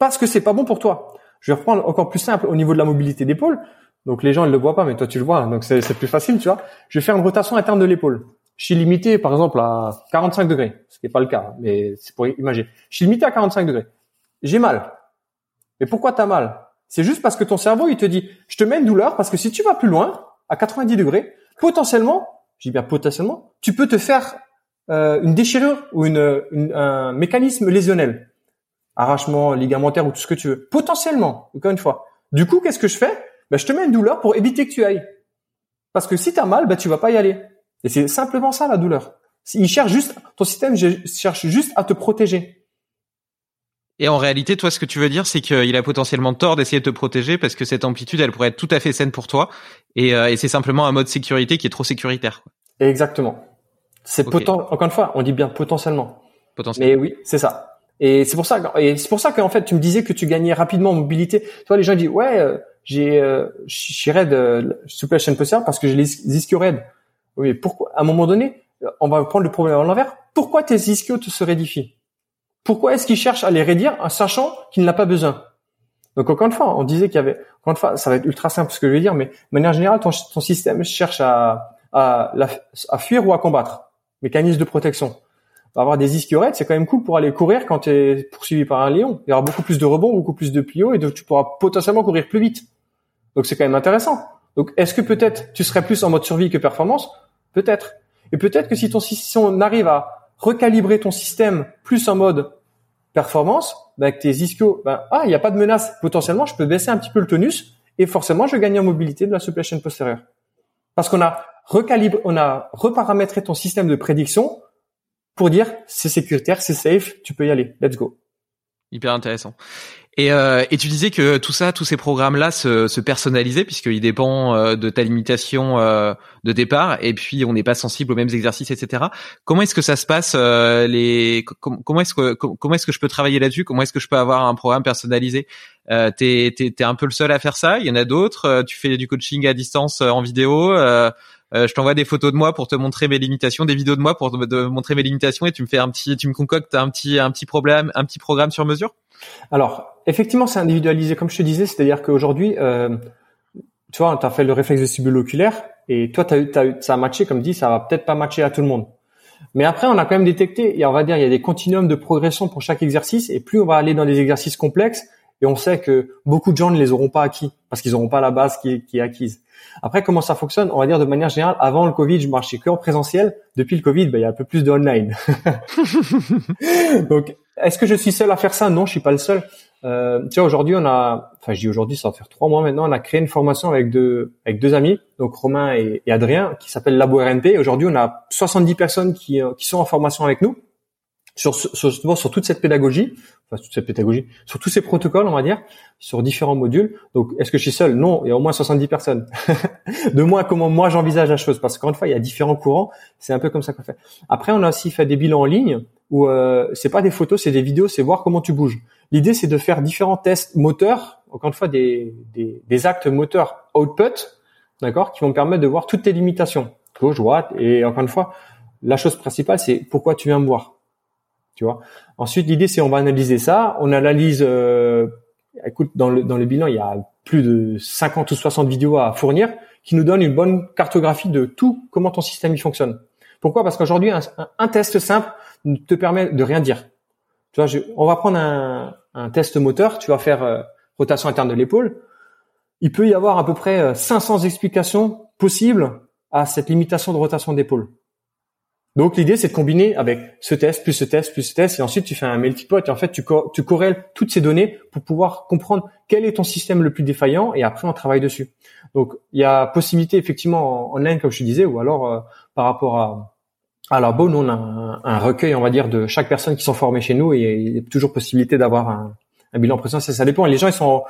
parce que c'est pas bon pour toi. Je vais reprendre encore plus simple au niveau de la mobilité d'épaule. Donc les gens ils le voient pas, mais toi tu le vois, donc c'est plus facile, tu vois. Je vais faire une rotation interne de l'épaule. Je suis limité, par exemple, à 45 degrés, ce qui n'est pas le cas, mais c'est pour imaginer. Je suis limité à 45 degrés. J'ai mal. Mais pourquoi t'as mal? C'est juste parce que ton cerveau, il te dit, je te mets une douleur parce que si tu vas plus loin, à 90 degrés, potentiellement, je dis bien potentiellement, tu peux te faire euh, une déchirure ou un mécanisme lésionnel, arrachement ligamentaire ou tout ce que tu veux. Potentiellement, encore une fois. Du coup, qu'est-ce que je fais? Ben, Je te mets une douleur pour éviter que tu ailles. Parce que si tu as mal, ben, tu vas pas y aller. Et c'est simplement ça la douleur. Il cherche juste, ton système cherche juste à te protéger. Et en réalité, toi, ce que tu veux dire, c'est qu'il a potentiellement tort d'essayer de te protéger parce que cette amplitude, elle pourrait être tout à fait saine pour toi. Et, euh, et c'est simplement un mode sécurité qui est trop sécuritaire. Exactement. C'est potent. Encore une fois, on dit bien potentiellement. Potentiellement. Mais oui, c'est ça. Et c'est pour ça. Et c'est pour ça qu'en fait, tu me disais que tu gagnais rapidement en mobilité. Toi, les gens disent ouais, euh, j'ai, euh, j'irai de souple chaîne possible parce que j'ai les ischios raides. Oui, pourquoi? À un moment donné, on va prendre le problème à l'envers. Pourquoi tes ischios te se raidifient pourquoi est-ce qu'il cherche à les raidir en sachant qu'il n'a pas besoin? Donc encore une fois, on disait qu'il y avait, encore une fois, ça va être ultra simple ce que je vais dire, mais de manière générale, ton, système cherche à, à, à, fuir ou à combattre. Mécanisme de protection. Avoir des ischiorettes, c'est quand même cool pour aller courir quand tu es poursuivi par un lion. Il y aura beaucoup plus de rebonds, beaucoup plus de plio et donc tu pourras potentiellement courir plus vite. Donc c'est quand même intéressant. Donc est-ce que peut-être tu serais plus en mode survie que performance? Peut-être. Et peut-être que si ton si on arrive à recalibrer ton système plus en mode performance, ben avec tes ischios, ben, ah, il n'y a pas de menace. Potentiellement, je peux baisser un petit peu le tonus et forcément, je gagne en mobilité de la supply chain postérieure. Parce qu'on a recalibré, on a reparamétré ton système de prédiction pour dire c'est sécuritaire, c'est safe, tu peux y aller, let's go. Hyper intéressant. Et, euh, et tu disais que tout ça, tous ces programmes-là se, se personnalisaient puisqu'ils dépendent euh, de ta limitation euh, de départ et puis on n'est pas sensible aux mêmes exercices, etc. Comment est-ce que ça se passe euh, les Comment est-ce que est-ce que je peux travailler là-dessus? Comment est-ce que je peux avoir un programme personnalisé? Euh, T'es es, un peu le seul à faire ça. Il y en a d'autres euh, Tu fais du coaching à distance en vidéo je t'envoie des photos de moi pour te montrer mes limitations, des vidéos de moi pour te, montrer mes limitations et tu me fais un petit, tu me concoctes un petit, un petit problème, un petit programme sur mesure. Alors, effectivement, c'est individualisé, comme je te disais, c'est-à-dire qu'aujourd'hui, euh, tu vois, tu as fait le réflexe vestibule oculaire et toi, as, as, ça a matché, comme dit, ça va peut-être pas matcher à tout le monde. Mais après, on a quand même détecté, et on va dire, il y a des continuums de progression pour chaque exercice, et plus on va aller dans des exercices complexes, et on sait que beaucoup de gens ne les auront pas acquis, parce qu'ils n'auront pas la base qui est acquise. Après, comment ça fonctionne On va dire de manière générale, avant le Covid, je marchais que en présentiel. Depuis le Covid, ben, il y a un peu plus de online. Donc, est-ce que je suis seul à faire ça? Non, je suis pas le seul. Euh, tu vois, aujourd'hui, on a, enfin, je dis aujourd'hui, ça va faire trois mois maintenant, on a créé une formation avec deux, avec deux amis, donc Romain et, Adrien, qui s'appelle Labo RNP. Aujourd'hui, on a 70 personnes qui, euh, qui sont en formation avec nous sur, sur, sur toute cette pédagogie, enfin toute cette pédagogie, sur tous ces protocoles, on va dire, sur différents modules. Donc, est-ce que je suis seul? Non, il y a au moins 70 personnes. de moins comment moi j'envisage la chose, parce qu'encore une fois, il y a différents courants. C'est un peu comme ça qu'on fait. Après, on a aussi fait des bilans en ligne où euh, c'est pas des photos, c'est des vidéos, c'est voir comment tu bouges. L'idée, c'est de faire différents tests moteurs, encore une fois, des, des, des actes moteurs output, d'accord, qui vont permettre de voir toutes tes limitations, gauche, droite, et encore une fois, la chose principale, c'est pourquoi tu viens me voir Ensuite, l'idée c'est on va analyser ça. On analyse, euh, écoute, dans le bilan, il y a plus de 50 ou 60 vidéos à fournir qui nous donnent une bonne cartographie de tout comment ton système fonctionne. Pourquoi? Parce qu'aujourd'hui, un, test simple ne te permet de rien dire. Tu vois, on va prendre un, un, test moteur. Tu vas faire euh, rotation interne de l'épaule. Il peut y avoir à peu près 500 euh, explications possibles à cette limitation de rotation d'épaule. Donc l'idée c'est de combiner avec ce test plus ce test plus ce test et ensuite tu fais un multipot et en fait tu, tu corrèles toutes ces données pour pouvoir comprendre quel est ton système le plus défaillant et après on travaille dessus. Donc il y a possibilité effectivement en online comme je te disais ou alors euh, par rapport à à la bonne on a un, recueil on va dire de chaque personne qui sont formées chez nous et il y a toujours possibilité d'avoir un, un, bilan présentiel. Ça dépend. Les gens ils sont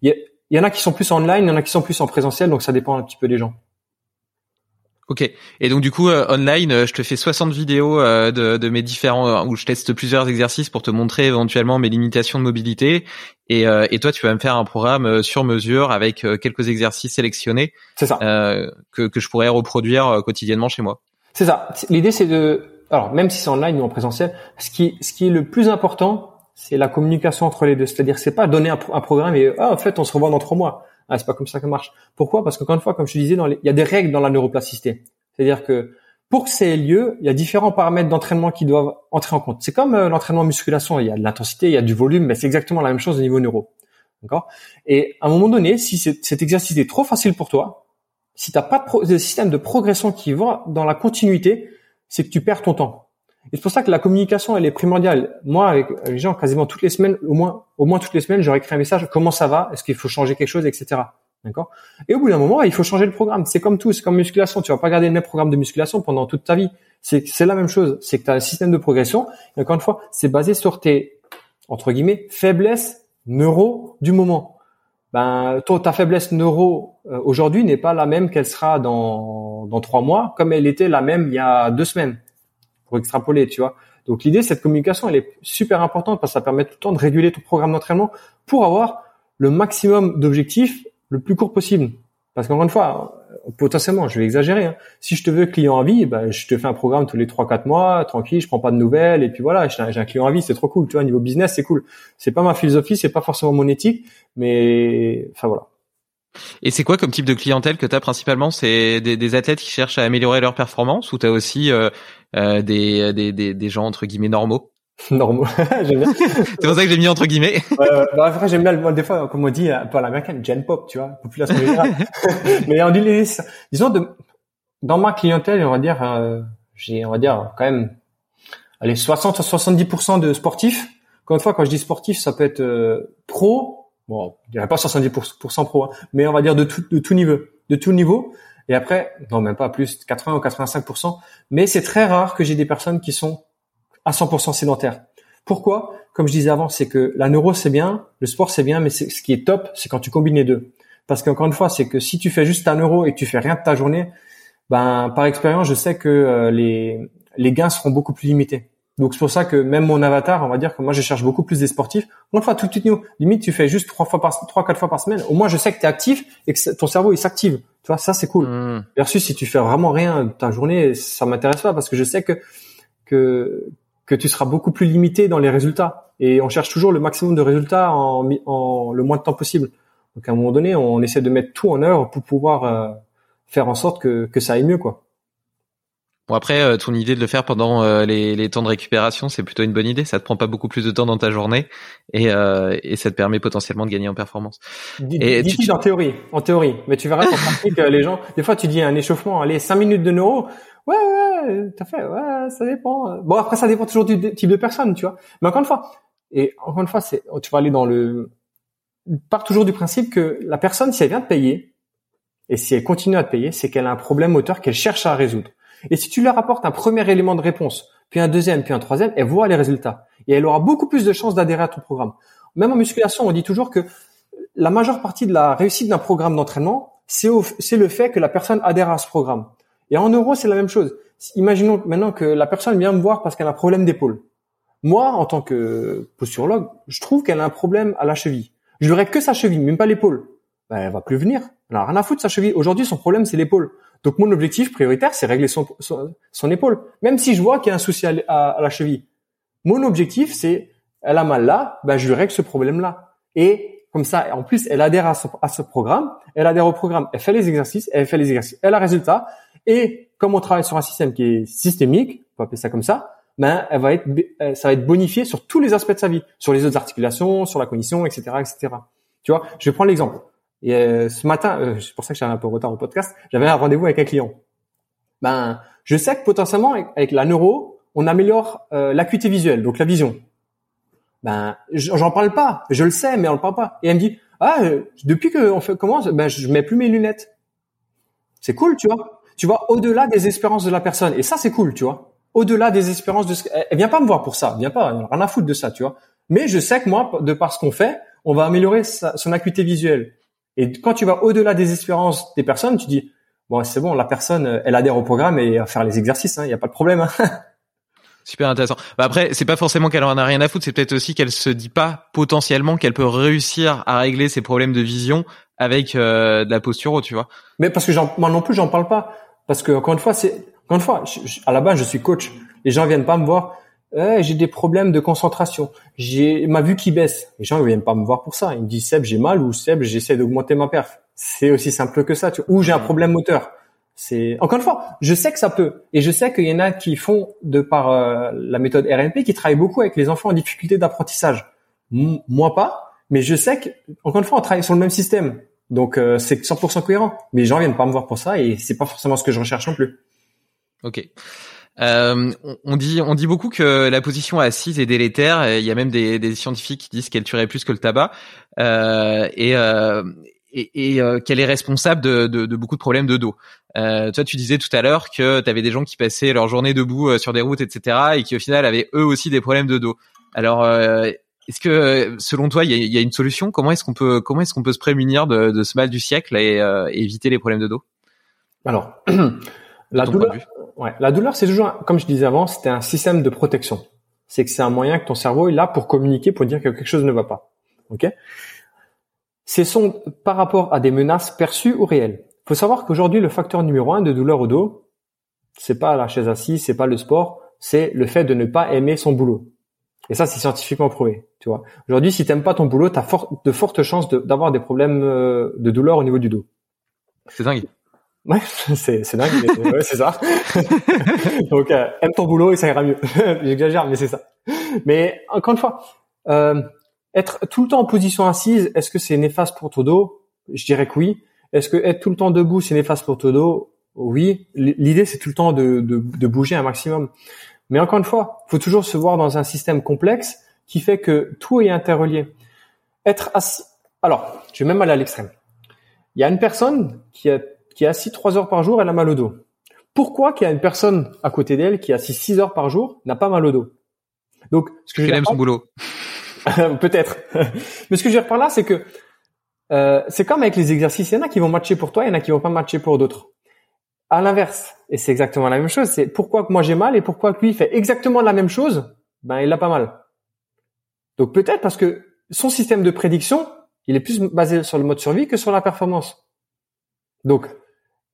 il y, en a qui sont plus en online, il y en a qui sont plus en présentiel donc ça dépend un petit peu des gens. Ok. Et donc du coup, euh, online, euh, je te fais 60 vidéos euh, de, de, mes différents où je teste plusieurs exercices pour te montrer éventuellement mes limitations de mobilité. Et, et toi, tu vas me faire un programme sur mesure avec quelques exercices sélectionnés. C'est ça. que, que je pourrais reproduire quotidiennement chez moi. C'est ça. L'idée, c'est de, alors même si c'est online ou en présentiel, ce qui, ce qui est le plus important, c'est la communication entre les deux. C'est-à-dire, c'est pas donner un, un programme et ah, en fait, on se revoit dans trois mois. Ah, c'est pas comme ça que marche. Pourquoi? Parce qu'encore une fois, comme je te disais, il y a des règles dans la neuroplasticité. C'est-à-dire que pour que ça ait lieu, il y a différents paramètres d'entraînement qui doivent entrer en compte. C'est comme euh, l'entraînement musculation, il y a de l'intensité, il y a du volume, mais c'est exactement la même chose au niveau neuro. D'accord? Et à un moment donné, si cet exercice est trop facile pour toi, si tu n'as pas de, système de progression qui va dans la continuité, c'est que tu perds ton temps. Et c'est pour ça que la communication, elle est primordiale. Moi, avec les gens, quasiment toutes les semaines, au moins, au moins toutes les semaines, j'aurais écrit un message. Comment ça va? Est-ce qu'il faut changer quelque chose, etc. D'accord? Et au bout d'un moment, il faut changer le programme. C'est comme tout, c'est comme musculation. Tu vas pas garder le même programme de musculation pendant toute ta vie. C'est c'est la même chose. C'est que tu as un système de progression. Et encore une fois, c'est basé sur tes entre guillemets faiblesses neuro du moment. Ben, toi, ta faiblesse neuro euh, aujourd'hui n'est pas la même qu'elle sera dans dans trois mois, comme elle était la même il y a deux semaines. Extrapoler, tu vois. Donc l'idée, cette communication, elle est super importante parce que ça permet tout le temps de réguler ton programme d'entraînement pour avoir le maximum d'objectifs le plus court possible. Parce qu'encore une fois, potentiellement, je vais exagérer. Hein. Si je te veux client à vie, ben, je te fais un programme tous les 3-4 mois, tranquille, je prends pas de nouvelles, et puis voilà, j'ai un, client à vie, c'est trop cool, tu vois, niveau business, c'est cool. C'est pas ma philosophie, c'est pas forcément mon éthique, mais enfin voilà. Et c'est quoi comme type de clientèle que tu as principalement? C'est des, des, athlètes qui cherchent à améliorer leur performance ou tu as aussi euh, euh, des, des, des, gens entre guillemets normaux? Normaux. j'aime bien. c'est pour ça que j'ai mis entre guillemets. ouais, bah, après, j'aime bien, des fois, comme on dit, peu à l'américaine, gen pop, tu vois, population générale. Mais on dit les, disons, de, dans ma clientèle, on va dire, euh, j'ai, on va dire, quand même, allez, 60 à 70% de sportifs. Encore une fois, quand je dis sportif, ça peut être euh, pro. Bon, je dirais pas 70% pro, hein, mais on va dire de tout, de tout niveau, de tout niveau. Et après, non, même pas plus, 80 ou 85%. Mais c'est très rare que j'ai des personnes qui sont à 100% sédentaire. Pourquoi? Comme je disais avant, c'est que la neuro c'est bien, le sport c'est bien, mais ce qui est top, c'est quand tu combines les deux. Parce qu'encore une fois, c'est que si tu fais juste ta neuro et que tu fais rien de ta journée, ben par expérience, je sais que euh, les gains seront beaucoup plus limités. Donc c'est pour ça que même mon avatar, on va dire que moi je cherche beaucoup plus des sportifs. Encore une fois, tout de suite, limite tu fais juste trois fois par trois quatre fois par semaine. Au moins je sais que tu es actif et que ton cerveau il s'active. Tu vois, ça c'est cool. Mmh. Versus si tu fais vraiment rien de ta journée, ça m'intéresse pas parce que je sais que que que tu seras beaucoup plus limité dans les résultats. Et on cherche toujours le maximum de résultats en, en le moins de temps possible. Donc à un moment donné, on essaie de mettre tout en œuvre pour pouvoir euh, faire en sorte que, que ça aille mieux, quoi. Bon après, euh, ton idée de le faire pendant euh, les, les, temps de récupération, c'est plutôt une bonne idée. Ça te prend pas beaucoup plus de temps dans ta journée et, et ça te permet potentiellement de gagner en performance. et tu... en théorie, en théorie, mais tu verras pratique les gens. Des fois, tu dis un échauffement, allez, cinq minutes de neuro. Ouais, ouais, t'as fait, ouais, ça dépend. Bon, après, ça dépend toujours du type de personne, tu vois. Mais encore une fois, et encore une fois, c'est, tu vas aller dans le, part toujours du principe que la personne, si elle vient de payer, et si elle continue à te payer, c'est qu'elle a un problème moteur qu'elle cherche à résoudre. Et si tu leur apportes un premier élément de réponse, puis un deuxième, puis un troisième, elle voit les résultats. Et elle aura beaucoup plus de chances d'adhérer à ton programme. Même en musculation, on dit toujours que la majeure partie de la réussite d'un programme d'entraînement, c'est, le fait que la personne adhère à ce programme. Et en euros, c'est la même chose. Imaginons maintenant que la personne vient me voir parce qu'elle a un problème d'épaule. Moi, en tant que posturologue, je trouve qu'elle a un problème à la cheville. Je verrais que sa cheville, même pas l'épaule. Ben, elle va plus venir. Elle a rien à foutre sa cheville. Aujourd'hui, son problème, c'est l'épaule. Donc, mon objectif prioritaire, c'est régler son, épaule. Même si je vois qu'il y a un souci à, la cheville. Mon objectif, c'est, elle a mal là, ben, je lui règle ce problème-là. Et comme ça, en plus, elle adhère à ce, à ce programme, elle adhère au programme, elle fait les exercices, elle fait les exercices, elle a résultat, et comme on travaille sur un système qui est systémique, on peut appeler ça comme ça, ben elle va être, euh, ça va être bonifié sur tous les aspects de sa vie, sur les autres articulations, sur la cognition, etc., etc. Tu vois, je vais prendre l'exemple. Et euh, ce matin, euh, c'est pour ça que j'avais un peu retard au podcast, j'avais un rendez-vous avec un client. Ben, je sais que potentiellement avec la neuro, on améliore l'acuité visuelle, donc la vision. Ben, j'en parle pas, je le sais, mais on le parle pas. Et elle me dit, ah, depuis que on fait commence, ben je mets plus mes lunettes. C'est cool, tu vois tu vois, au-delà des espérances de la personne. Et ça, c'est cool, tu vois. Au-delà des espérances de ce... Elle vient pas me voir pour ça, elle vient pas, rien à foutre de ça, tu vois. Mais je sais que moi, de par ce qu'on fait, on va améliorer son acuité visuelle. Et quand tu vas au-delà des espérances des personnes, tu dis, bon, c'est bon, la personne, elle adhère au programme et à faire les exercices, il hein, n'y a pas de problème. Hein. Super intéressant. Bah après, c'est pas forcément qu'elle en a rien à foutre, c'est peut-être aussi qu'elle se dit pas potentiellement qu'elle peut réussir à régler ses problèmes de vision avec euh, de la posture, tu vois. Mais parce que moi non plus, j'en parle pas. Parce que encore une fois, c'est encore une fois, à la base, je suis coach. Les gens viennent pas me voir. Eh, j'ai des problèmes de concentration. J'ai ma vue qui baisse. Les gens ne viennent pas me voir pour ça. Ils me disent Seb, j'ai mal ou Seb, j'essaie d'augmenter ma perf. C'est aussi simple que ça. Tu vois. Ou j'ai un problème moteur. C'est encore une fois, je sais que ça peut, et je sais qu'il y en a qui font de par euh, la méthode RNP, qui travaillent beaucoup avec les enfants en difficulté d'apprentissage. moi pas, Mais je sais que, encore une fois, on travaille sur le même système. Donc, euh, c'est 100% cohérent. Mais les gens viennent pas me voir pour ça et c'est pas forcément ce que je recherche non plus. Ok. Euh, on dit on dit beaucoup que la position assise est délétère. Il y a même des, des scientifiques qui disent qu'elle tuerait plus que le tabac euh, et, euh, et, et euh, qu'elle est responsable de, de, de, beaucoup de problèmes de dos. Euh, toi, tu disais tout à l'heure que tu avais des gens qui passaient leur journée debout euh, sur des routes, etc., et qui au final avaient eux aussi des problèmes de dos. Alors, est-ce que selon toi, il y a, y a, une solution? Comment est-ce qu'on peut comment est-ce qu'on peut se prémunir de, de, ce mal du siècle et, et éviter les problèmes de dos? Alors. La douleur, ouais, la douleur, c'est toujours, comme je disais avant, c'était un système de protection. C'est que c'est un moyen que ton cerveau est là pour communiquer, pour dire que quelque chose ne va pas. Ok? C'est son par rapport à des menaces perçues ou réelles. Il faut savoir qu'aujourd'hui, le facteur numéro un de douleur au dos, c'est pas la chaise assise, c'est pas le sport, c'est le fait de ne pas aimer son boulot. Et ça, c'est scientifiquement prouvé. Tu vois. Aujourd'hui, si t'aimes pas ton boulot, t'as for de fortes chances d'avoir des problèmes euh, de douleur au niveau du dos. C'est dingue. Ouais, c'est c'est dingue, ouais, c'est ça. Donc euh, aime ton boulot et ça ira mieux. J'exagère, mais c'est ça. Mais encore une fois, euh, être tout le temps en position assise, est-ce que c'est néfaste pour ton dos Je dirais que oui. Est-ce que être tout le temps debout, c'est néfaste pour ton dos Oui. L'idée, c'est tout le temps de, de, de, bouger un maximum. Mais encore une fois, faut toujours se voir dans un système complexe qui fait que tout est interrelié. Être assis. Alors, je vais même aller à l'extrême. Il y a une personne qui a qui est assis trois heures par jour, elle a mal au dos. Pourquoi qu'il y a une personne à côté d'elle qui est assise six heures par jour n'a pas mal au dos? Donc, ce que je aime son boulot. Peut-être. Mais ce que je veux dire par là, c'est que euh, c'est comme avec les exercices. Il y en a qui vont matcher pour toi, il y en a qui vont pas matcher pour d'autres. À l'inverse, et c'est exactement la même chose. C'est pourquoi que moi j'ai mal et pourquoi que lui fait exactement la même chose, ben il a pas mal. Donc peut-être parce que son système de prédiction, il est plus basé sur le mode survie que sur la performance. Donc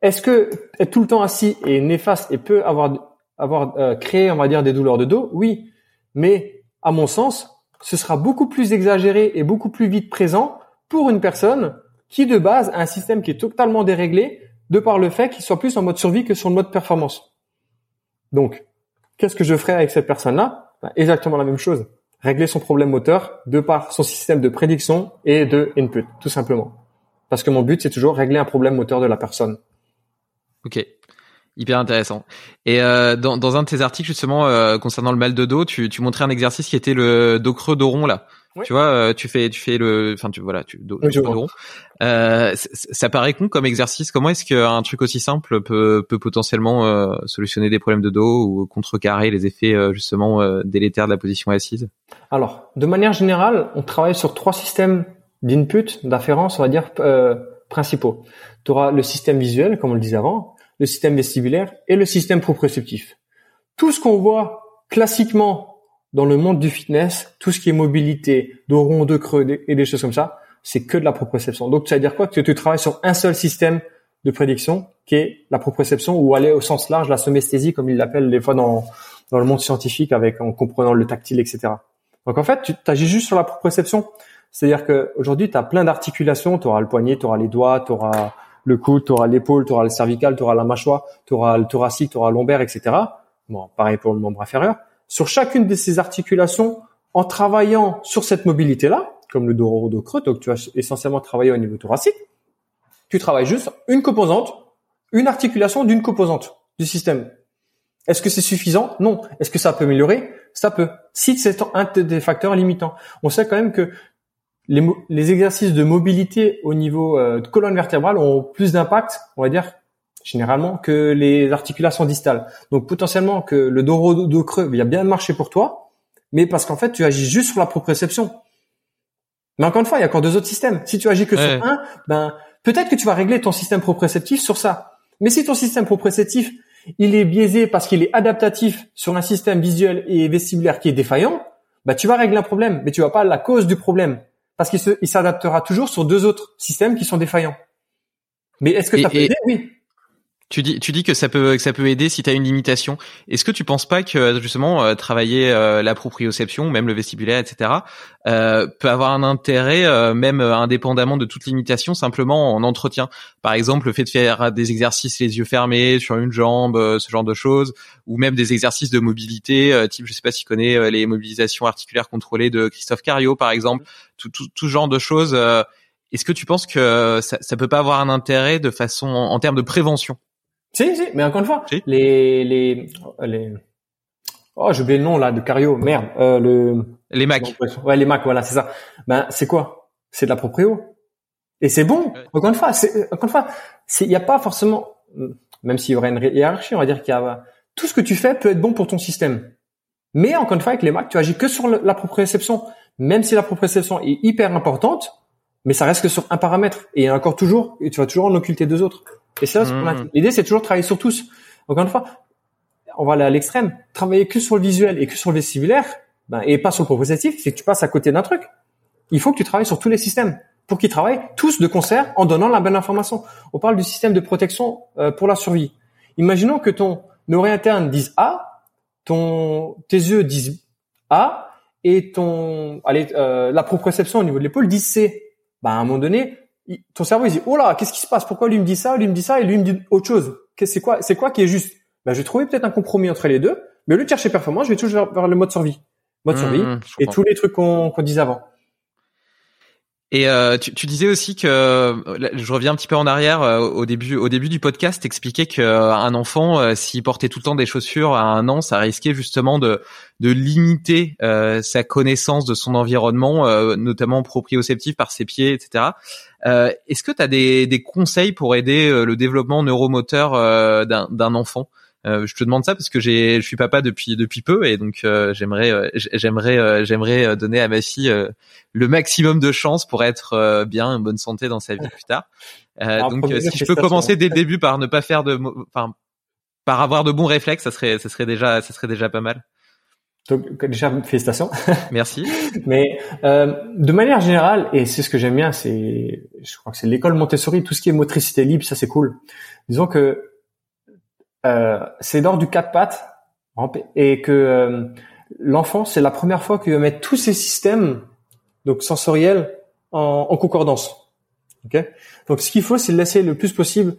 est-ce que être tout le temps assis est néfaste et peut avoir avoir euh, créé, on va dire, des douleurs de dos? Oui, mais à mon sens, ce sera beaucoup plus exagéré et beaucoup plus vite présent pour une personne qui de base a un système qui est totalement déréglé de par le fait qu'il soit plus en mode survie que sur le mode performance. Donc, qu'est-ce que je ferai avec cette personne-là? Ben, Exactement la même chose. Régler son problème moteur de par son système de prédiction et de input, tout simplement. Parce que mon but, c'est toujours régler un problème moteur de la personne. Ok, hyper intéressant. Et euh, dans, dans un de tes articles justement euh, concernant le mal de dos, tu, tu montrais un exercice qui était le dos creux dos rond là. Tu vois, euh, tu fais tu fais le, enfin tu voilà, tu dos, dos rond. Euh, ça paraît con comme exercice. Comment est-ce qu'un truc aussi simple peut peut potentiellement euh, solutionner des problèmes de dos ou contrecarrer les effets justement délétères de la position assise? Alors, de manière générale, on travaille sur trois systèmes d'input, d'afférence, on va dire principaux. Tu auras le système visuel, comme on le disait avant, le système vestibulaire et le système proprioceptif. Tout ce qu'on voit classiquement dans le monde du fitness, tout ce qui est mobilité, dos rond, de creux et des choses comme ça, c'est que de la proprioception. Donc, ça veut dire quoi? Que tu travailles sur un seul système de prédiction, qui est la proprioception, ou aller au sens large, la somesthésie, comme ils l'appellent des fois dans, dans le monde scientifique, avec en comprenant le tactile, etc. Donc, en fait, tu agis juste sur la proprioception. C'est-à-dire qu'aujourd'hui, tu as plein d'articulations. Tu auras le poignet, tu auras les doigts, tu auras le coude, tu auras l'épaule, tu auras le cervical, tu auras la mâchoire, tu auras le thoracique, tu auras lombaire, etc. Bon, pareil pour le membre inférieur. Sur chacune de ces articulations, en travaillant sur cette mobilité-là, comme le dos dos creux, donc tu vas essentiellement travailler au niveau thoracique, tu travailles juste une composante, une articulation d'une composante du système. Est-ce que c'est suffisant? Non. Est-ce que ça peut améliorer? Ça peut. Si c'est un des facteurs limitants. On sait quand même que les, les, exercices de mobilité au niveau euh, de colonne vertébrale ont plus d'impact, on va dire, généralement, que les articulations distales. Donc potentiellement que le dos, dos creux il a bien marché pour toi, mais parce qu'en fait tu agis juste sur la proprioception. Mais encore une fois, il y a encore deux autres systèmes. Si tu agis que sur un, ben peut-être que tu vas régler ton système proprioceptif sur ça. Mais si ton système proprioceptif il est biaisé parce qu'il est adaptatif sur un système visuel et vestibulaire qui est défaillant, ben tu vas régler un problème, mais tu vas pas la cause du problème parce qu'il s'adaptera toujours sur deux autres systèmes qui sont défaillants. Mais est-ce que ça peut aider Oui. Tu dis, tu dis que ça peut, que ça peut aider si tu as une limitation. Est-ce que tu penses pas que justement euh, travailler euh, la proprioception, même le vestibulaire, etc., euh, peut avoir un intérêt, euh, même indépendamment de toute limitation, simplement en entretien? Par exemple, le fait de faire des exercices les yeux fermés sur une jambe, ce genre de choses, ou même des exercices de mobilité, type, je sais pas si tu connais les mobilisations articulaires contrôlées de Christophe Cario, par exemple, tout, tout, tout genre de choses. Est-ce que tu penses que ça, ça peut pas avoir un intérêt de façon en termes de prévention? Si, si, mais encore une fois, les, les, les, oh, j'ai oublié le nom, là, de Cario. Merde, euh, le... Les Mac. Ouais, les Mac, voilà, c'est ça. Ben, c'est quoi? C'est de la proprio. Et c'est bon. Encore une fois, c'est, encore une fois, il n'y a pas forcément, même s'il y aurait une hiérarchie, on va dire qu'il y a, tout ce que tu fais peut être bon pour ton système. Mais encore une fois, avec les Mac, tu agis que sur la proprioception. Même si la proprioception est hyper importante, mais ça reste que sur un paramètre. Et encore toujours, et tu vas toujours en occulter deux autres. Et ça, mmh. l'idée, c'est toujours de travailler sur tous. Encore une fois, on va aller à l'extrême. Travailler que sur le visuel et que sur le vestibulaire, ben, et pas sur le propositif, c'est que tu passes à côté d'un truc. Il faut que tu travailles sur tous les systèmes pour qu'ils travaillent tous de concert en donnant la bonne information. On parle du système de protection euh, pour la survie. Imaginons que ton oreille interne dise A, ton tes yeux disent A et ton allez euh, la proprioception au niveau de l'épaule dit C. Ben, à un moment donné, ton cerveau il dit oh là qu'est-ce qui se passe? Pourquoi lui me dit ça? Lui me dit ça et lui me dit autre chose. C'est quoi c'est quoi qui est juste? Ben je vais trouver peut-être un compromis entre les deux mais au lieu de chercher performance je vais toujours vers le mode survie. Mode mmh, survie et tous les trucs qu'on qu'on disait avant et euh, tu, tu, disais aussi que je reviens un petit peu en arrière euh, au début au début du podcast, expliquais qu'un euh, enfant euh, s'il portait tout le temps des chaussures à un an, ça risquait justement de de limiter sa connaissance de son environnement, notamment proprioceptif par ses pieds, etc. Est-ce que tu as des, des conseils pour aider le développement neuromoteur d'un enfant? euh, je te demande ça parce que j'ai, je suis papa depuis depuis peu et donc euh, j'aimerais euh, j'aimerais j'aimerais donner à ma fille le maximum de chance pour être bien, en bonne santé dans sa vie plus tard. donc si je peux commencer dès le début par ne pas faire de, enfin par avoir de bons réflexes, ça serait ça serait déjà ça serait déjà pas mal. Donc déjà félicitations. Merci. Mais euh, de manière générale, et c'est ce que j'aime bien, c'est je crois que c'est l'école Montessori, tout ce qui est motricité libre, ça c'est cool. Disons que euh, c'est d'ordre du quatre pattes et que euh, l'enfant, c'est la première fois qu'il va mettre tous ses systèmes donc sensoriels en, en concordance. Okay donc ce qu'il faut, c'est laisser le plus possible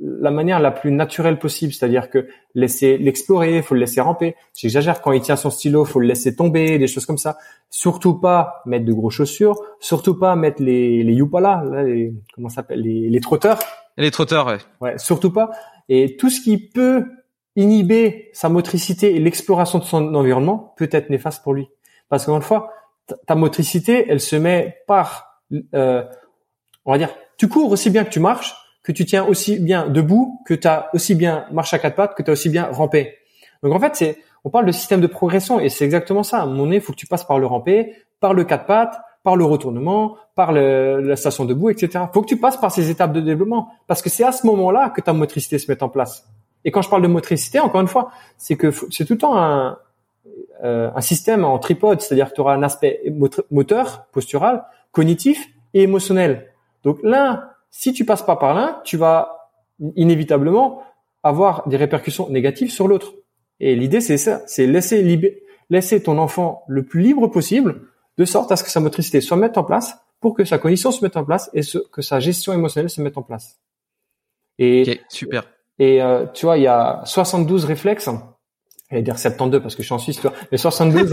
la manière la plus naturelle possible, c'est-à-dire que laisser l'explorer, faut le laisser ramper. J'exagère quand il tient son stylo, faut le laisser tomber, des choses comme ça. Surtout pas mettre de gros chaussures, surtout pas mettre les les yupala, là, les, comment s'appelle les, les trotteurs. Les trotteurs, ouais. Ouais, surtout pas. Et tout ce qui peut inhiber sa motricité et l'exploration de son environnement peut être néfaste pour lui. Parce qu'encore une fois, ta motricité, elle se met par, euh, on va dire, tu cours aussi bien que tu marches, que tu tiens aussi bien debout, que tu aussi bien marché à quatre pattes, que tu as aussi bien rampé. Donc en fait, c'est, on parle de système de progression et c'est exactement ça. À moment donné, il faut que tu passes par le rampé, par le quatre pattes, par le retournement, par la station debout, etc. Faut que tu passes par ces étapes de développement parce que c'est à ce moment-là que ta motricité se met en place. Et quand je parle de motricité, encore une fois, c'est que c'est tout le temps un, euh, un système en tripode, c'est-à-dire que tu auras un aspect moteur, postural, cognitif et émotionnel. Donc là, si tu passes pas par l'un, tu vas inévitablement avoir des répercussions négatives sur l'autre. Et l'idée, c'est ça, c'est laisser, laisser ton enfant le plus libre possible de sorte à ce que sa motricité soit mise en place pour que sa cognition se mette en place et que sa gestion émotionnelle se mette en place. Et super. Et euh, tu vois, il y a 72 réflexes. Je vais dire 72 parce que je suis en Suisse, tu vois, mais 72,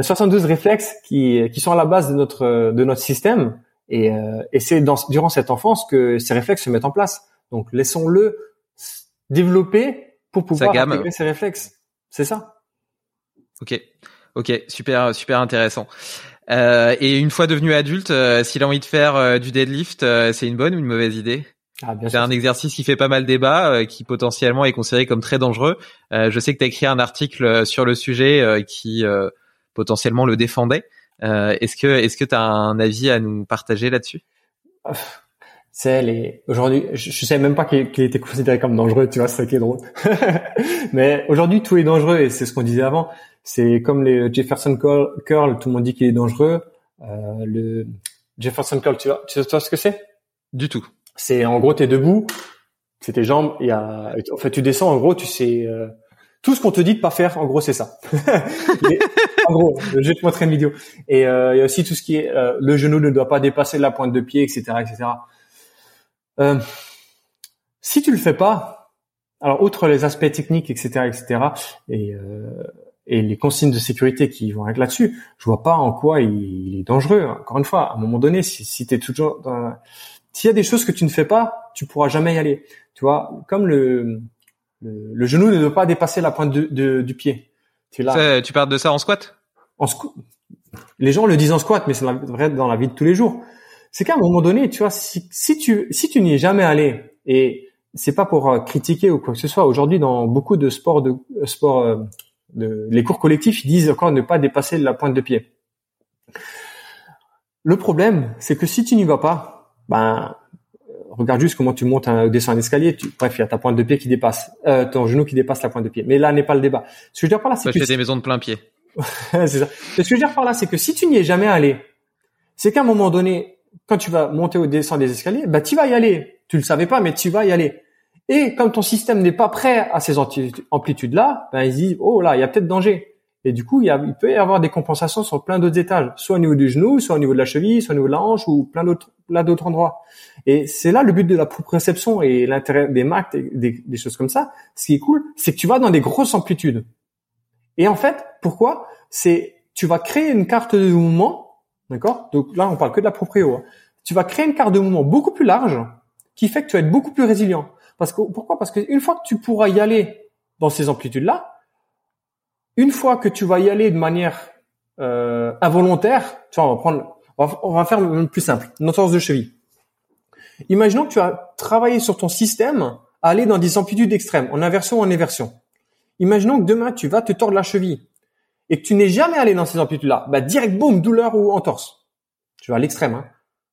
72 réflexes qui, qui sont à la base de notre de notre système. Et, euh, et c'est durant cette enfance que ces réflexes se mettent en place. Donc laissons-le développer pour pouvoir intégrer ces réflexes. C'est ça. Ok, ok, super, super intéressant. Euh, et une fois devenu adulte, euh, s'il a envie de faire euh, du deadlift, c'est une bonne ou une mauvaise idée? Ah, C'est un exercice qui fait pas mal débat, qui potentiellement est considéré comme très dangereux. je sais que tu as écrit un article sur le sujet qui potentiellement le défendait. est-ce que est-ce que tu as un avis à nous partager là-dessus? C'est les aujourd'hui je, je sais même pas qu'il était considéré comme dangereux tu vois c'est ça qui est drôle mais aujourd'hui tout est dangereux et c'est ce qu'on disait avant c'est comme les Jefferson curl, tout le monde dit qu'il est dangereux. Euh, le Jefferson curl, tu vois, tu sais ce que c'est? Du tout. C'est en gros, t'es debout, C'est tes jambes. Il y a, en fait, tu descends. En gros, tu sais euh, tout ce qu'on te dit de pas faire. En gros, c'est ça. en gros, je vais te montrer une vidéo. Et euh, il y a aussi tout ce qui est euh, le genou ne doit pas dépasser la pointe de pied, etc., etc. Euh, si tu le fais pas, alors outre les aspects techniques, etc., etc., et et les consignes de sécurité qui vont avec là-dessus, je vois pas en quoi il, est dangereux. Encore une fois, à un moment donné, si, si tu es toujours dans... s'il y a des choses que tu ne fais pas, tu pourras jamais y aller. Tu vois, comme le le, genou ne doit pas dépasser la pointe du pied. Tu, là. tu parles de ça en squat? En squat. Les gens le disent en squat, mais c'est vrai dans la vie de tous les jours. C'est qu'à un moment donné, tu vois, si, si tu si tu n'y es jamais allé et c'est pas pour euh, critiquer ou quoi que ce soit. Aujourd'hui, dans beaucoup de sports de euh, sports euh, de, les cours collectifs, ils disent encore ne pas dépasser la pointe de pied. Le problème, c'est que si tu n'y vas pas, ben regarde juste comment tu montes un descends un escalier. Tu, bref, il y a ta pointe de pied qui dépasse, euh, ton genou qui dépasse la pointe de pied. Mais là n'est pas le débat. Ce que je veux dire par là, c'est que des maisons de plein pied. c'est ça. Ce que je veux dire par là, c'est que si tu n'y es jamais allé, c'est qu'à un moment donné, quand tu vas monter ou descendre des escaliers, bah tu vas y aller. Tu le savais pas, mais tu vas y aller. Et comme ton système n'est pas prêt à ces amplitudes-là, ben ils disent oh là, il y a peut-être danger. Et du coup, il, il peut y avoir des compensations sur plein d'autres étages, soit au niveau du genou, soit au niveau de la cheville, soit au niveau de la hanche ou plein d'autres, plein d'autres endroits. Et c'est là le but de la proprioception et l'intérêt des maths, des, des, choses comme ça. Ce qui est cool, c'est que tu vas dans des grosses amplitudes. Et en fait, pourquoi? C'est tu vas créer une carte de mouvement, d'accord? Donc là, on parle que de la proprio. Hein. Tu vas créer une carte de mouvement beaucoup plus large, qui fait que tu vas être beaucoup plus résilient. Parce que pourquoi? Parce qu'une fois que tu pourras y aller dans ces amplitudes-là, une fois que tu vas y aller de manière euh, involontaire, tu vois, on va prendre, on va, faire le plus simple, une entorse de cheville. Imaginons que tu as travaillé sur ton système à aller dans des amplitudes extrêmes, en inversion ou en inversion. Imaginons que demain tu vas te tordre la cheville et que tu n'es jamais allé dans ces amplitudes-là, bah direct boum, douleur ou entorse. Tu vas à l'extrême, hein.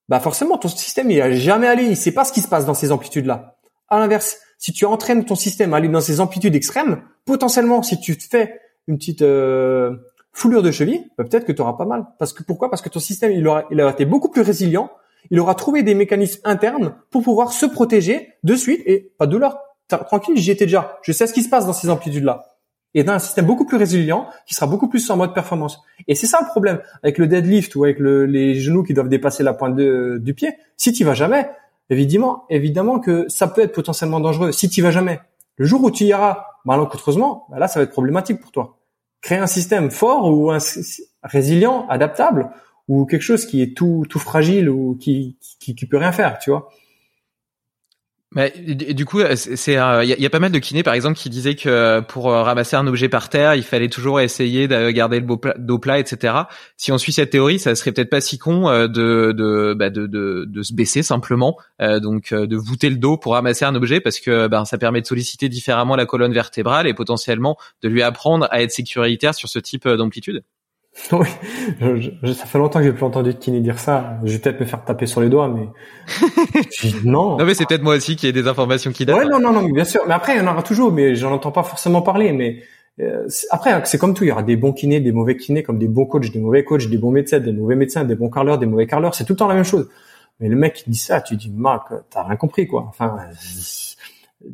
Bah forcément ton système il a jamais allé, il sait pas ce qui se passe dans ces amplitudes-là. À l'inverse, si tu entraînes ton système à aller dans ces amplitudes extrêmes, potentiellement si tu te fais une petite euh, foulure de cheville, bah, peut-être que tu auras pas mal. Parce que pourquoi? Parce que ton système il aura, il aura été beaucoup plus résilient. Il aura trouvé des mécanismes internes pour pouvoir se protéger de suite et pas de douleur. Tranquille, j'y étais déjà. Je sais ce qui se passe dans ces amplitudes-là. Et dans un système beaucoup plus résilient, qui sera beaucoup plus en mode performance. Et c'est ça le problème avec le deadlift ou avec le, les genoux qui doivent dépasser la pointe de, du pied. Si tu vas jamais, évidemment, évidemment que ça peut être potentiellement dangereux. Si tu vas jamais, le jour où tu y iras malencontreusement, bah là, ça va être problématique pour toi créer un système fort ou un, résilient, adaptable, ou quelque chose qui est tout tout fragile ou qui qui, qui peut rien faire, tu vois. Mais du coup, c'est il y, a pas mal de kinés par exemple qui disaient que pour euh, ramasser un objet par terre, il fallait toujours essayer de garder le dos plat, etc. Si on suit cette théorie, ça serait peut-être pas si con euh, de de, bah de, de, de se baisser simplement, euh, donc de voûter le dos pour ramasser un objet parce que ben ça permet de solliciter différemment la colonne vertébrale et potentiellement de lui apprendre à être sécuritaire sur ce type d'amplitude. Oui, je, ça fait longtemps que j'ai plus entendu de kiné dire ça. Je vais peut-être me faire taper sur les doigts, mais non. Non, mais c'est peut-être moi aussi qui ai des informations qui datent. Ouais, non, non, non, bien sûr. Mais après, il y en aura toujours, mais j'en entends pas forcément parler. Mais euh, après, c'est comme tout. Il y aura des bons kinés, des mauvais kinés, comme des bons coachs, des mauvais coachs, des bons médecins, des mauvais médecins, des bons carleurs, des mauvais carleurs. C'est tout le temps la même chose. Mais le mec qui dit ça, tu dis, Marc, t'as rien compris, quoi. Enfin,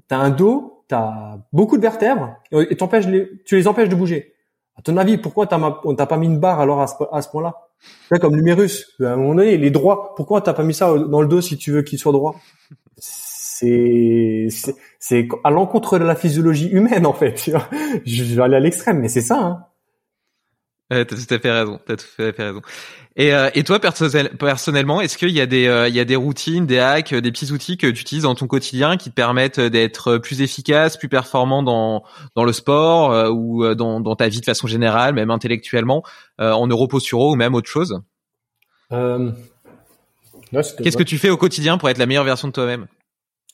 t'as un dos, t'as beaucoup de vertèbres, et les, tu les empêches de bouger. À ton avis, pourquoi t'as, on t'a pas mis une barre alors à ce, point-là? Comme l'humérus, à un moment donné, il est droit. Pourquoi t'as pas mis ça dans le dos si tu veux qu'il soit droit? C'est, c'est, à l'encontre de la physiologie humaine en fait. Je vais aller à l'extrême, mais c'est ça. Hein t'as tout à fait raison. T'as tout à fait raison. Et, euh, et toi personnellement, est-ce qu'il y a des euh, il y a des routines, des hacks, des petits outils que tu utilises dans ton quotidien qui te permettent d'être plus efficace, plus performant dans dans le sport euh, ou dans dans ta vie de façon générale, même intellectuellement, en neuroposturaux ou même autre chose? Qu'est-ce que tu fais au quotidien pour être la meilleure version de toi-même?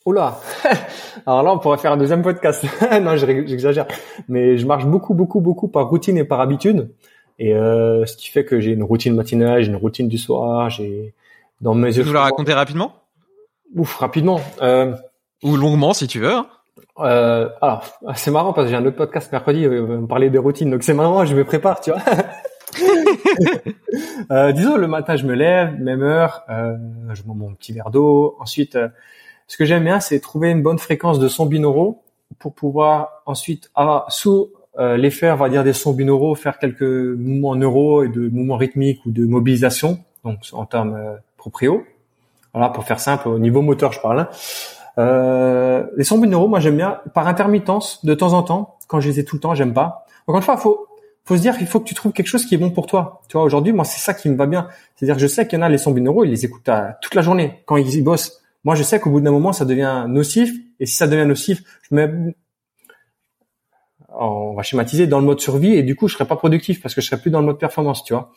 Oula Alors là, on pourrait faire un deuxième podcast. non, j'exagère. Mais je marche beaucoup, beaucoup, beaucoup par routine et par habitude. Et euh, ce qui fait que j'ai une routine matinale, j'ai une routine du soir, j'ai dans mes yeux. Tu veux la raconter rapidement? Ouf, rapidement. Euh, Ou longuement si tu veux. Hein. Euh, alors, c'est marrant parce que j'ai un autre podcast mercredi, on va me parler des routines, donc c'est marrant, je me prépare, tu vois. euh, disons, le matin, je me lève, même heure, euh, je bois mon petit verre d'eau. Ensuite, euh, ce que j'aime bien, c'est trouver une bonne fréquence de sons binauraux pour pouvoir ensuite, ah, sous euh, l'effet, on va dire des sons binauraux, faire quelques mouvements neuro et de mouvements rythmiques ou de mobilisation, donc en termes euh, proprio. Voilà, pour faire simple, au niveau moteur, je parle. Euh, les sons binauraux, moi j'aime bien par intermittence, de temps en temps. Quand je les ai tout le temps, j'aime pas. Encore une fois, faut faut se dire qu'il faut que tu trouves quelque chose qui est bon pour toi. Tu vois, aujourd'hui, moi c'est ça qui me va bien. C'est-à-dire, je sais qu'il y en a les sons binauraux, ils les écoutent toute la journée quand ils bossent. Moi, je sais qu'au bout d'un moment, ça devient nocif. Et si ça devient nocif, je mets on va schématiser dans le mode survie et du coup je serais pas productif parce que je serais plus dans le mode performance tu vois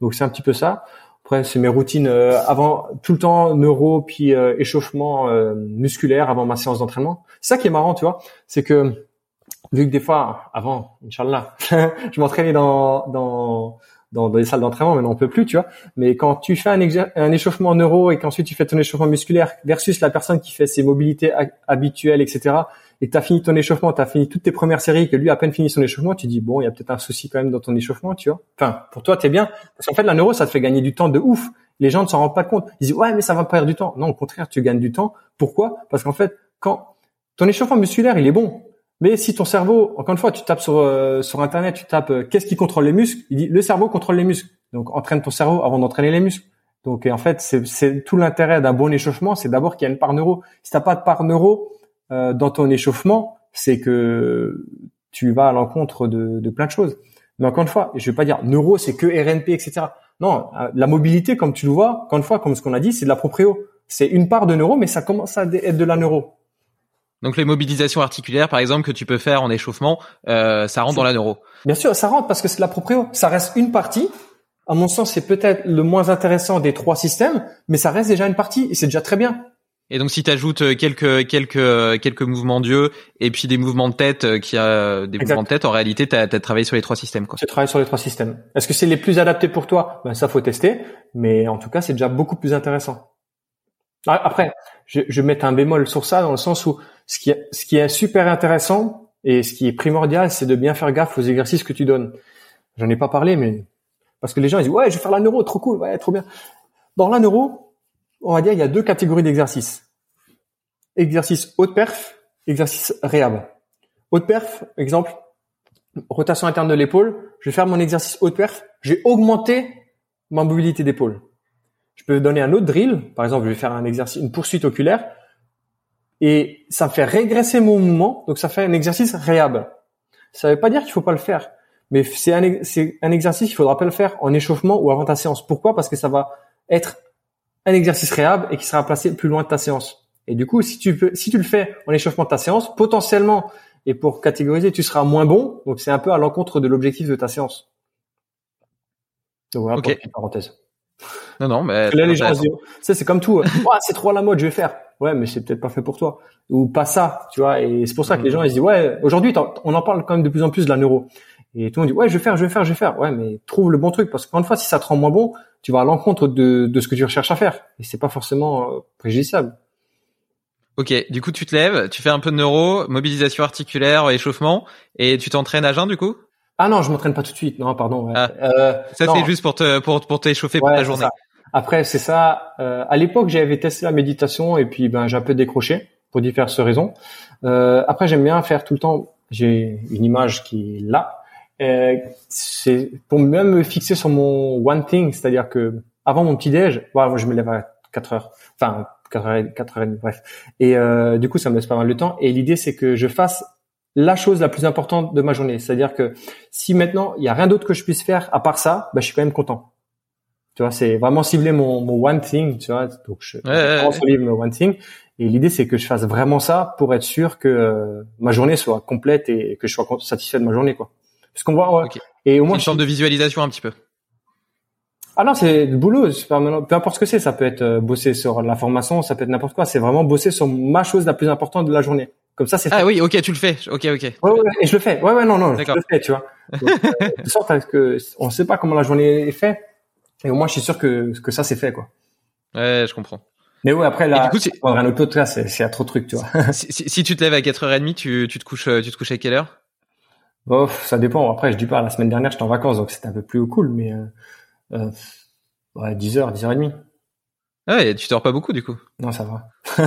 donc c'est un petit peu ça après c'est mes routines euh, avant tout le temps neuro puis euh, échauffement euh, musculaire avant ma séance d'entraînement ça qui est marrant tu vois c'est que vu que des fois avant inchallah je m'entraînais dans dans dans, des salles d'entraînement, mais on peut plus, tu vois. Mais quand tu fais un, un échauffement neuro et qu'ensuite tu fais ton échauffement musculaire versus la personne qui fait ses mobilités habituelles, etc., et tu as fini ton échauffement, tu as fini toutes tes premières séries, que lui a à peine fini son échauffement, tu dis bon, il y a peut-être un souci quand même dans ton échauffement, tu vois. Enfin, pour toi, t'es bien parce qu'en fait la neuro ça te fait gagner du temps de ouf. Les gens ne s'en rendent pas compte. Ils disent ouais, mais ça va perdre du temps. Non, au contraire, tu gagnes du temps. Pourquoi? Parce qu'en fait, quand ton échauffement musculaire, il est bon, mais si ton cerveau, encore une fois, tu tapes sur euh, sur internet, tu tapes euh, qu'est-ce qui contrôle les muscles, il dit le cerveau contrôle les muscles. Donc entraîne ton cerveau avant d'entraîner les muscles. Donc en fait, c'est tout l'intérêt d'un bon échauffement, c'est d'abord qu'il y a une part neuro. Si t'as pas de part neuro euh, dans ton échauffement, c'est que tu vas à l'encontre de, de, plein de choses. Mais encore une fois, je vais pas dire neuro, c'est que RNP, etc. Non, euh, la mobilité, comme tu le vois, encore une fois, comme ce qu'on a dit, c'est de la proprio. C'est une part de neuro, mais ça commence à être de la neuro. Donc les mobilisations articulaires, par exemple, que tu peux faire en échauffement, euh, ça rentre dans la neuro. Bien sûr, ça rentre parce que c'est la proprio. Ça reste une partie. À mon sens, c'est peut-être le moins intéressant des trois systèmes, mais ça reste déjà une partie et c'est déjà très bien. Et donc si tu ajoutes euh, quelques quelques euh, quelques mouvements d'yeux et puis des mouvements de tête euh, qui a des mouvements de tête en réalité tu as, travaillé sur les trois systèmes quoi. J'ai travaillé sur les trois systèmes. Est-ce que c'est les plus adaptés pour toi? Ben ça faut tester, mais en tout cas c'est déjà beaucoup plus intéressant. Ah, après, je, je vais mettre un bémol sur ça dans le sens où ce qui est, ce qui est super intéressant et ce qui est primordial, c'est de bien faire gaffe aux exercices que tu donnes. J'en ai pas parlé, mais parce que les gens ils disent ouais je vais faire la neuro, trop cool, ouais trop bien. Dans la neuro, on va dire, il y a deux catégories d'exercices. Exercice haute perf, exercice réhab. Haute perf, exemple, rotation interne de l'épaule. Je vais faire mon exercice haute perf. J'ai augmenté ma mobilité d'épaule. Je peux donner un autre drill. Par exemple, je vais faire un exercice, une poursuite oculaire. Et ça fait régresser mon mouvement. Donc, ça fait un exercice réhab. Ça ne veut pas dire qu'il faut pas le faire. Mais c'est un, un exercice qu'il faudra pas le faire en échauffement ou avant ta séance. Pourquoi? Parce que ça va être un exercice réhab et qui sera placé plus loin de ta séance. Et du coup, si tu peux, si tu le fais en échauffement de ta séance, potentiellement, et pour catégoriser, tu seras moins bon. Donc c'est un peu à l'encontre de l'objectif de ta séance. Donc voilà, okay. parenthèse. Non, non, mais là les gens se disent, c'est comme tout. c'est trop la mode, je vais faire. Ouais, mais c'est peut-être pas fait pour toi ou pas ça, tu vois. Et c'est pour ça que les gens ils se disent, ouais, aujourd'hui on en parle quand même de plus en plus de la neuro. Et tout le monde dit, ouais, je vais faire, je vais faire, je vais faire. Ouais, mais trouve le bon truc parce qu'une fois, si ça te rend moins bon, tu vas à l'encontre de, de ce que tu recherches à faire. Et c'est pas forcément euh, préjudiciable. Ok, du coup tu te lèves, tu fais un peu de neuro, mobilisation articulaire, échauffement, et tu t'entraînes à jeun du coup? Ah non, je m'entraîne pas tout de suite. Non, pardon. Ah. Euh, ça c'est juste pour te pour pour t'échauffer pour ta journée. Après c'est ça. Euh, à l'époque j'avais testé la méditation et puis ben j'ai un peu décroché pour diverses raisons. Euh, après j'aime bien faire tout le temps. J'ai une image qui est là. Euh, c'est pour même me fixer sur mon one thing, c'est-à-dire que avant mon petit déj, voilà, je me lève à 4 heures. Enfin 4h, 4h30, bref. Et euh, du coup, ça me laisse pas mal de temps. Et l'idée, c'est que je fasse la chose la plus importante de ma journée. C'est-à-dire que si maintenant, il y a rien d'autre que je puisse faire à part ça, bah, je suis quand même content. Tu vois, c'est vraiment cibler mon, mon one thing, tu vois. Donc, je ouais, mon one thing. Et l'idée, c'est que je fasse vraiment ça pour être sûr que euh, ma journée soit complète et que je sois satisfait de ma journée, quoi. Parce qu'on voit, ouais. et au moins, une sorte de visualisation un petit peu. Ah non, c'est le boulot. Peu importe ce que c'est. Ça peut être euh, bosser sur la formation, ça peut être n'importe quoi. C'est vraiment bosser sur ma chose la plus importante de la journée. Comme ça, c'est. Ah oui, ok, tu le fais. Ok, ok. Ouais, ouais, et je le fais. Ouais, ouais, non, non, je le fais, tu vois. Donc, euh, de sorte à que on ne sait pas comment la journée est faite, et au moins, je suis sûr que que ça c'est fait, quoi. Ouais, je comprends. Mais ouais, après là, du coup, un autre podcast, c'est c'est trop de trucs, tu vois. si, si, tu te lèves à 4h30, tu tu te couches tu te couches à quelle heure? Bof, ça dépend. Après, je dis pas. La semaine dernière, j'étais en vacances, donc c'était un peu plus cool, mais. Euh, euh Ouais, 10h, 10h30. Ah ouais, tu dors pas beaucoup du coup? Non, ça va.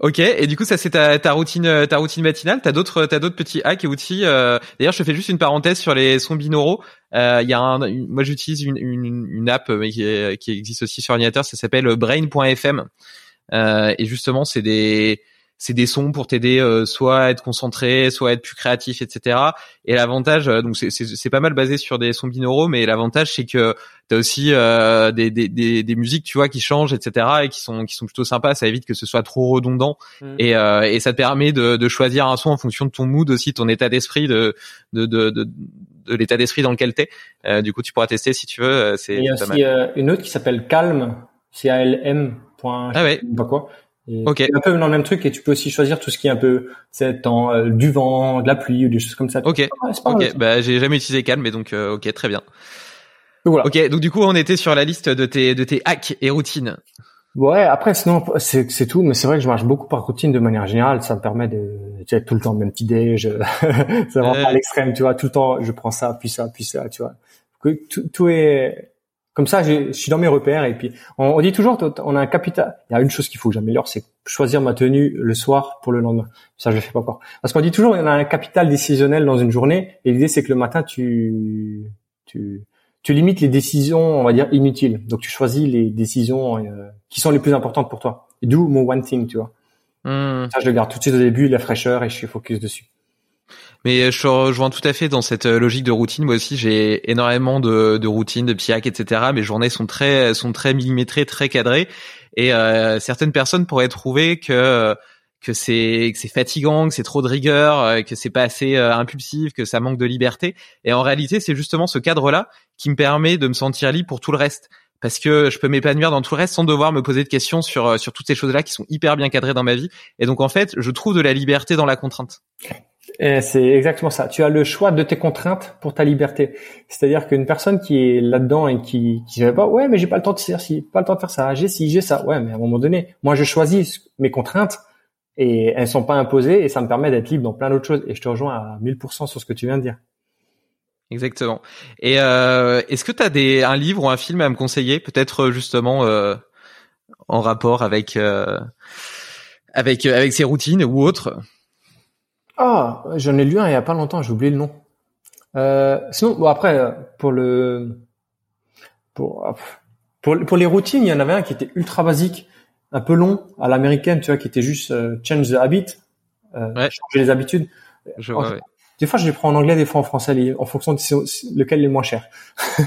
ok, et du coup ça c'est ta, ta routine ta routine matinale. T'as d'autres t'as d'autres petits hacks et outils. Euh... D'ailleurs, je te fais juste une parenthèse sur les sons binauraux. Il y a un, moi j'utilise une, une, une, app mais qui, qui existe aussi sur ordinateur. Ça s'appelle Brain.fm. et justement, c'est des c'est des sons pour t'aider euh, soit à être concentré, soit à être plus créatif, etc. Et l'avantage, euh, donc c'est pas mal basé sur des sons binauraux, mais l'avantage c'est que t'as aussi euh, des, des, des, des, musiques, tu vois, qui changent, etc. et qui sont qui sont plutôt sympas. Ça évite que ce soit trop redondant mm. et, et ça te permet de, de choisir un son en fonction de ton mood aussi, ton état d'esprit, de de, de, de, de l'état d'esprit dans lequel t'es. Euh, du coup, tu pourras tester si tu veux. C'est il y a aussi une autre qui s'appelle Calm, C A L M. Ah ouais. Pas quoi ok. un peu dans le même truc et tu peux aussi choisir tout ce qui est un peu, c'est euh, du vent, de la pluie ou des choses comme ça. Ok. ok. Bah j'ai jamais utilisé Calm, mais donc euh, ok, très bien. Donc, voilà. Ok. Donc du coup, on était sur la liste de tes de tes hacks et routines. Ouais. Après, sinon c'est c'est tout, mais c'est vrai que je marche beaucoup par routine de manière générale. Ça me permet de tu sais, tout le temps même petit déj. c'est vraiment pas à l'extrême, tu vois. Tout le temps, je prends ça, puis ça, puis ça, tu vois. Tout, tout est comme ça, je suis dans mes repères et puis on, dit toujours, on a un capital. Il y a une chose qu'il faut que j'améliore, c'est choisir ma tenue le soir pour le lendemain. Ça, je le fais pas encore. Parce qu'on dit toujours, il y a un capital décisionnel dans une journée et l'idée c'est que le matin, tu, tu, tu limites les décisions, on va dire inutiles. Donc tu choisis les décisions euh, qui sont les plus importantes pour toi. D'où mon one thing, tu vois. Hmm. Ça, je le garde tout de suite au début, la fraîcheur et je suis focus dessus. Mais je rejoins tout à fait dans cette euh, logique de routine. Moi aussi, j'ai énormément de, de routines, de hacks, etc. Mes journées sont très sont très millimétrées, très cadrées. Et euh, certaines personnes pourraient trouver que que c'est que c'est fatigant, que c'est trop de rigueur, euh, que c'est pas assez impulsif, que ça manque de liberté. Et en réalité, c'est justement ce cadre-là qui me permet de me sentir libre pour tout le reste parce que je peux m'épanouir dans tout le reste sans devoir me poser de questions sur sur toutes ces choses-là qui sont hyper bien cadrées dans ma vie. Et donc en fait, je trouve de la liberté dans la contrainte. C'est exactement ça. Tu as le choix de tes contraintes pour ta liberté. C'est-à-dire qu'une personne qui est là-dedans et qui qui ne pas, ouais, mais j'ai pas le temps de faire ci, pas le temps de faire ça, j'ai ci, j'ai ça. Ouais, mais à un moment donné, moi je choisis mes contraintes et elles sont pas imposées et ça me permet d'être libre dans plein d'autres choses. Et je te rejoins à 1000% sur ce que tu viens de dire. Exactement. Et euh, est-ce que tu as des un livre ou un film à me conseiller, peut-être euh, justement euh, en rapport avec euh, avec avec ces routines ou autres? Ah, j'en ai lu un il y a pas longtemps, j'ai oublié le nom. Euh, sinon, bon après pour le pour, pour les routines, il y en avait un qui était ultra basique, un peu long à l'américaine, tu vois, qui était juste euh, change the habit, euh, changer les habitudes. Je vois, Des fois, je les prends en anglais, des fois en français, en fonction de lequel est le moins cher.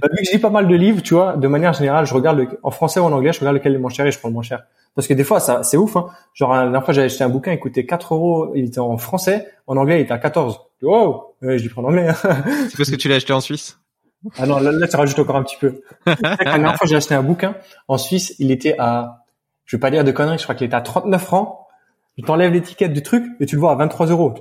Bah, vu que j'ai pas mal de livres, tu vois, de manière générale, je regarde le, en français ou en anglais, je regarde lequel est le moins cher et je prends le moins cher. Parce que des fois, ça, c'est ouf. Hein. Genre, la dernière fois, j'avais acheté un bouquin, il coûtait 4 euros. Il était en français. En anglais, il était à 14. Wow ouais, Je lui prends en anglais. Hein. c'est parce que tu l'as acheté en Suisse? Ah non, là, là, tu rajoutes encore un petit peu. la dernière fois, j'ai acheté un bouquin. En Suisse, il était à... Je vais pas dire de conneries, je crois qu'il était à 39 francs. Tu t'enlèves l'étiquette du truc et tu le vois à 23 euros.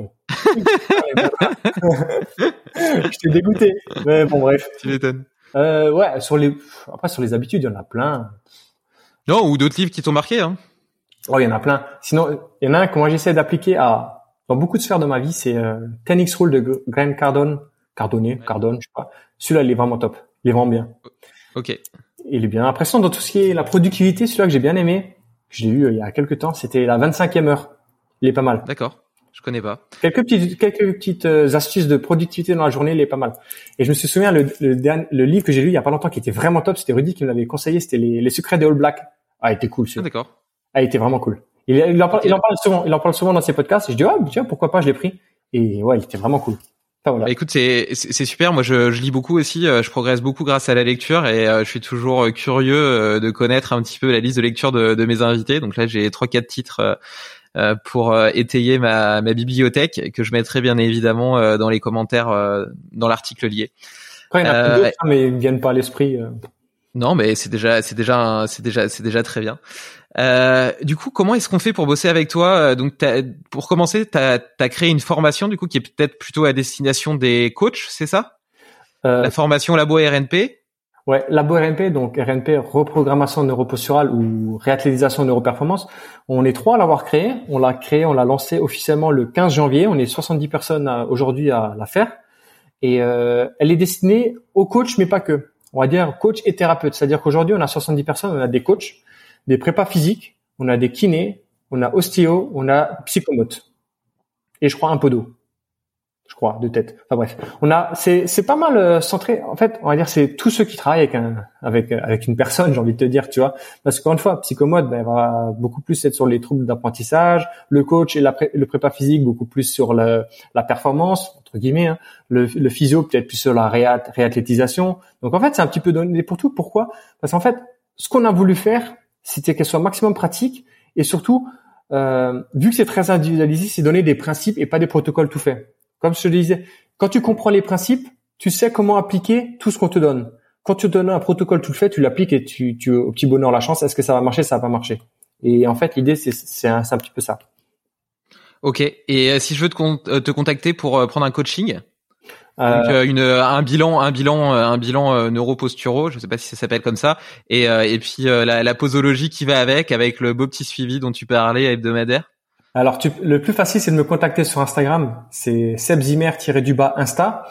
Je t'ai dégoûté. Mais bon, bref. Tu m'étonnes. Euh, ouais, sur les... Après, sur les habitudes, il y en a plein. Non, ou d'autres livres qui t'ont marqué. Hein. Oh, il y en a plein. Sinon, il y en a un que moi j'essaie d'appliquer à dans beaucoup de sphères de ma vie, c'est euh, 10x Rule de Grant Cardone, Cardone, Cardone, je sais pas. Celui-là, il est vraiment top. Il est vraiment bien. Ok. Il est bien. Après, ça, dans tout ce qui est la productivité, celui-là que j'ai bien aimé, je l'ai lu euh, il y a quelques temps, c'était la 25e heure. Il est pas mal. D'accord. Je connais pas. Quelques petites, quelques petites euh, astuces de productivité dans la journée, il est pas mal. Et je me souviens le, le, le livre que j'ai lu il y a pas longtemps qui était vraiment top, c'était Rudy qui me l'avait conseillé, c'était les, les secrets des All Black. Ah, il était cool, celui ah, D'accord. Ah, il était vraiment cool. Il, il, en parle, il, en parle, souvent, il en parle souvent dans ses podcasts. Et je dis, ah, tiens, pourquoi pas, je l'ai pris. Et ouais, il était vraiment cool. Enfin, voilà. Bah, écoute, c'est c'est super. Moi, je, je, lis beaucoup aussi. Euh, je progresse beaucoup grâce à la lecture et euh, je suis toujours curieux de connaître un petit peu la liste de lecture de, de mes invités. Donc là, j'ai trois quatre titres pour étayer ma, ma bibliothèque que je mettrai bien évidemment dans les commentaires dans l'article lié. Quand il y en a d'autres, mais ils ne viennent pas à l'esprit. Non, mais c'est déjà, c'est déjà, c'est déjà, c'est déjà très bien. Euh, du coup, comment est-ce qu'on fait pour bosser avec toi euh, Donc, pour commencer, tu as, créé une formation du coup qui est peut-être plutôt à destination des coachs, c'est ça? Euh, La formation Labo RNP. Ouais, Labo RNP, donc RNP, reprogrammation neuroposturale ou réathlétisation neuroperformance. On est trois à l'avoir créé. On l'a créé, on l'a lancé officiellement le 15 janvier. On est 70 personnes aujourd'hui à la faire. Et elle est destinée aux coachs, mais pas que on va dire coach et thérapeute. C'est-à-dire qu'aujourd'hui, on a 70 personnes, on a des coachs, des prépas physiques, on a des kinés, on a ostéo, on a psychomote. Et je crois un peu d'eau je crois, de tête. Enfin bref, on a, c'est, c'est pas mal euh, centré. En fait, on va dire, c'est tous ceux qui travaillent avec un, avec, avec une personne, j'ai envie de te dire, tu vois. Parce qu'encore une fois, psychomode, ben, va beaucoup plus être sur les troubles d'apprentissage, le coach et le prépa physique beaucoup plus sur le, la performance entre guillemets, hein. le, le physio peut-être plus sur la réat, réathlétisation. Donc en fait, c'est un petit peu donné pour tout. Pourquoi? Parce qu'en fait, ce qu'on a voulu faire, c'était qu'elle soit maximum pratique et surtout, euh, vu que c'est très individualisé, c'est donner des principes et pas des protocoles tout faits. Comme je te disais, quand tu comprends les principes, tu sais comment appliquer tout ce qu'on te donne. Quand tu te donnes un protocole tout fait, tu l'appliques et tu, tu au petit bonheur la chance. Est-ce que ça va marcher Ça va pas marcher? Et en fait, l'idée c'est c'est un, un, petit peu ça. Ok. Et euh, si je veux te, euh, te contacter pour euh, prendre un coaching, donc une un bilan un bilan un bilan neuroposturo, je sais pas si ça s'appelle comme ça, et et puis la, la posologie qui va avec avec le beau petit suivi dont tu parlais hebdomadaire? Alors, tu, le plus facile, c'est de me contacter sur Instagram. C'est sebzimer-du-bas Insta.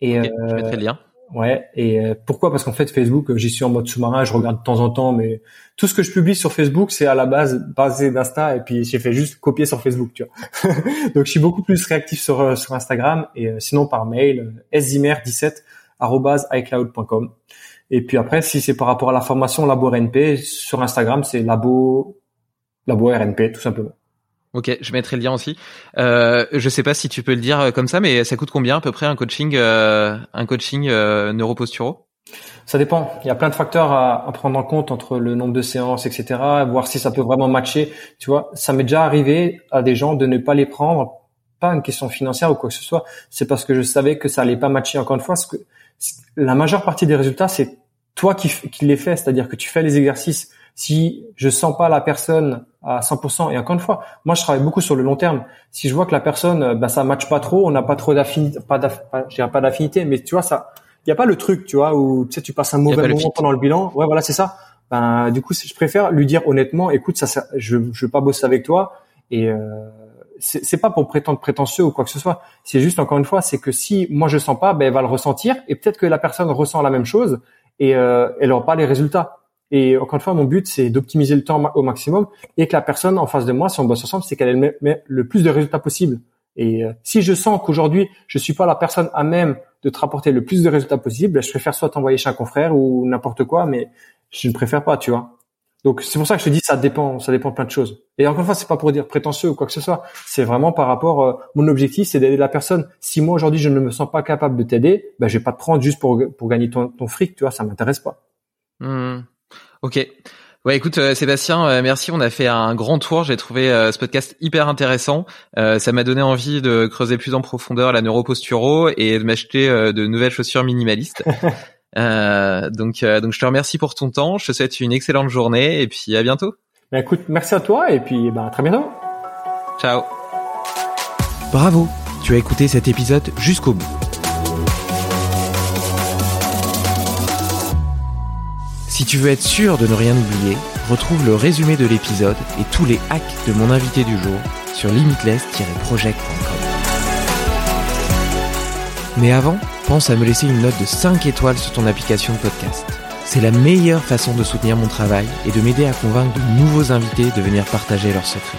Et, je mettrai le lien. Ouais. Et euh, pourquoi? Parce qu'en fait, Facebook, j'y suis en mode sous-marin, je regarde de temps en temps, mais tout ce que je publie sur Facebook, c'est à la base basé d'Insta, et puis j'ai fait juste copier sur Facebook, tu vois. Donc, je suis beaucoup plus réactif sur euh, sur Instagram, et euh, sinon par mail, szimer17 icloud.com. Et puis après, si c'est par rapport à la formation Labo RNP, sur Instagram, c'est Labo Labo RNP, tout simplement. Ok, je mettrai le lien aussi. Euh, je sais pas si tu peux le dire euh, comme ça, mais ça coûte combien à peu près un coaching, euh, un coaching euh, neuroposturo? Ça dépend. Il y a plein de facteurs à, prendre en compte entre le nombre de séances, etc. Voir si ça peut vraiment matcher. Tu vois, ça m'est déjà arrivé à des gens de ne pas les prendre, pas une question financière ou quoi que ce soit. C'est parce que je savais que ça allait pas matcher. Encore une fois, la majeure partie des résultats, c'est toi qui les fais, c'est-à-dire que tu fais les exercices si je sens pas la personne à 100%, et encore une fois, moi je travaille beaucoup sur le long terme. Si je vois que la personne, bah, ça matche pas trop, on n'a pas trop d'affinité, pas pas d'affinité, mais tu vois ça, il y a pas le truc, tu vois, où tu sais tu passes un mauvais moment pendant le bilan. Ouais, voilà, c'est ça. Ben du coup, je préfère lui dire honnêtement, écoute, ça, ça je je veux pas bosser avec toi et euh, c'est pas pour prétendre prétentieux ou quoi que ce soit. C'est juste encore une fois, c'est que si moi je sens pas, ben elle va le ressentir et peut-être que la personne ressent la même chose et euh, elle aura pas les résultats. Et encore une fois, mon but, c'est d'optimiser le temps au maximum et que la personne en face de moi, si on bosse ensemble, c'est qu'elle met, le plus de résultats possible. Et euh, si je sens qu'aujourd'hui, je suis pas la personne à même de te rapporter le plus de résultats possible, je préfère soit t'envoyer chez un confrère ou n'importe quoi, mais je ne préfère pas, tu vois. Donc c'est pour ça que je te dis ça dépend, ça dépend de plein de choses. Et encore une fois, c'est pas pour dire prétentieux ou quoi que ce soit. C'est vraiment par rapport. Euh, mon objectif, c'est d'aider la personne. Si moi aujourd'hui je ne me sens pas capable de t'aider, ben je vais pas te prendre juste pour pour gagner ton, ton fric, tu vois. Ça m'intéresse pas. Mmh. Ok. Ouais, écoute, euh, Sébastien, euh, merci. On a fait un grand tour. J'ai trouvé euh, ce podcast hyper intéressant. ça m'a donné envie de creuser plus en profondeur la neuroposturo et de m'acheter de nouvelles chaussures minimalistes. donc, donc, je te remercie pour ton temps. Je te souhaite une excellente journée et puis à bientôt. Bah, écoute, merci à toi et puis bah, à très bientôt. Ciao. Bravo, tu as écouté cet épisode jusqu'au bout. Si tu veux être sûr de ne rien oublier, retrouve le résumé de l'épisode et tous les hacks de mon invité du jour sur limitless-project.com. Mais avant, pense à me laisser une note de 5 étoiles sur ton application de podcast. C'est la meilleure façon de soutenir mon travail et de m'aider à convaincre de nouveaux invités de venir partager leurs secrets.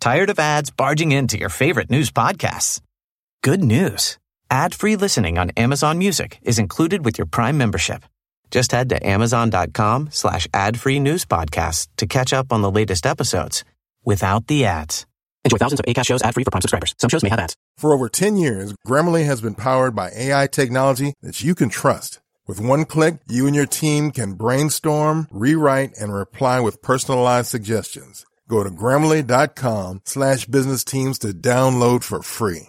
Tired of ads barging into your favorite news podcasts? Good news. Ad-free listening on Amazon Music is included with your Prime membership. Just head to amazon.com slash ad-free news podcasts to catch up on the latest episodes without the ads. Enjoy thousands of ACAST shows ad-free for Prime subscribers. Some shows may have ads. For over 10 years, Grammarly has been powered by AI technology that you can trust. With one click, you and your team can brainstorm, rewrite, and reply with personalized suggestions. Go to grammarly.com slash business teams to download for free.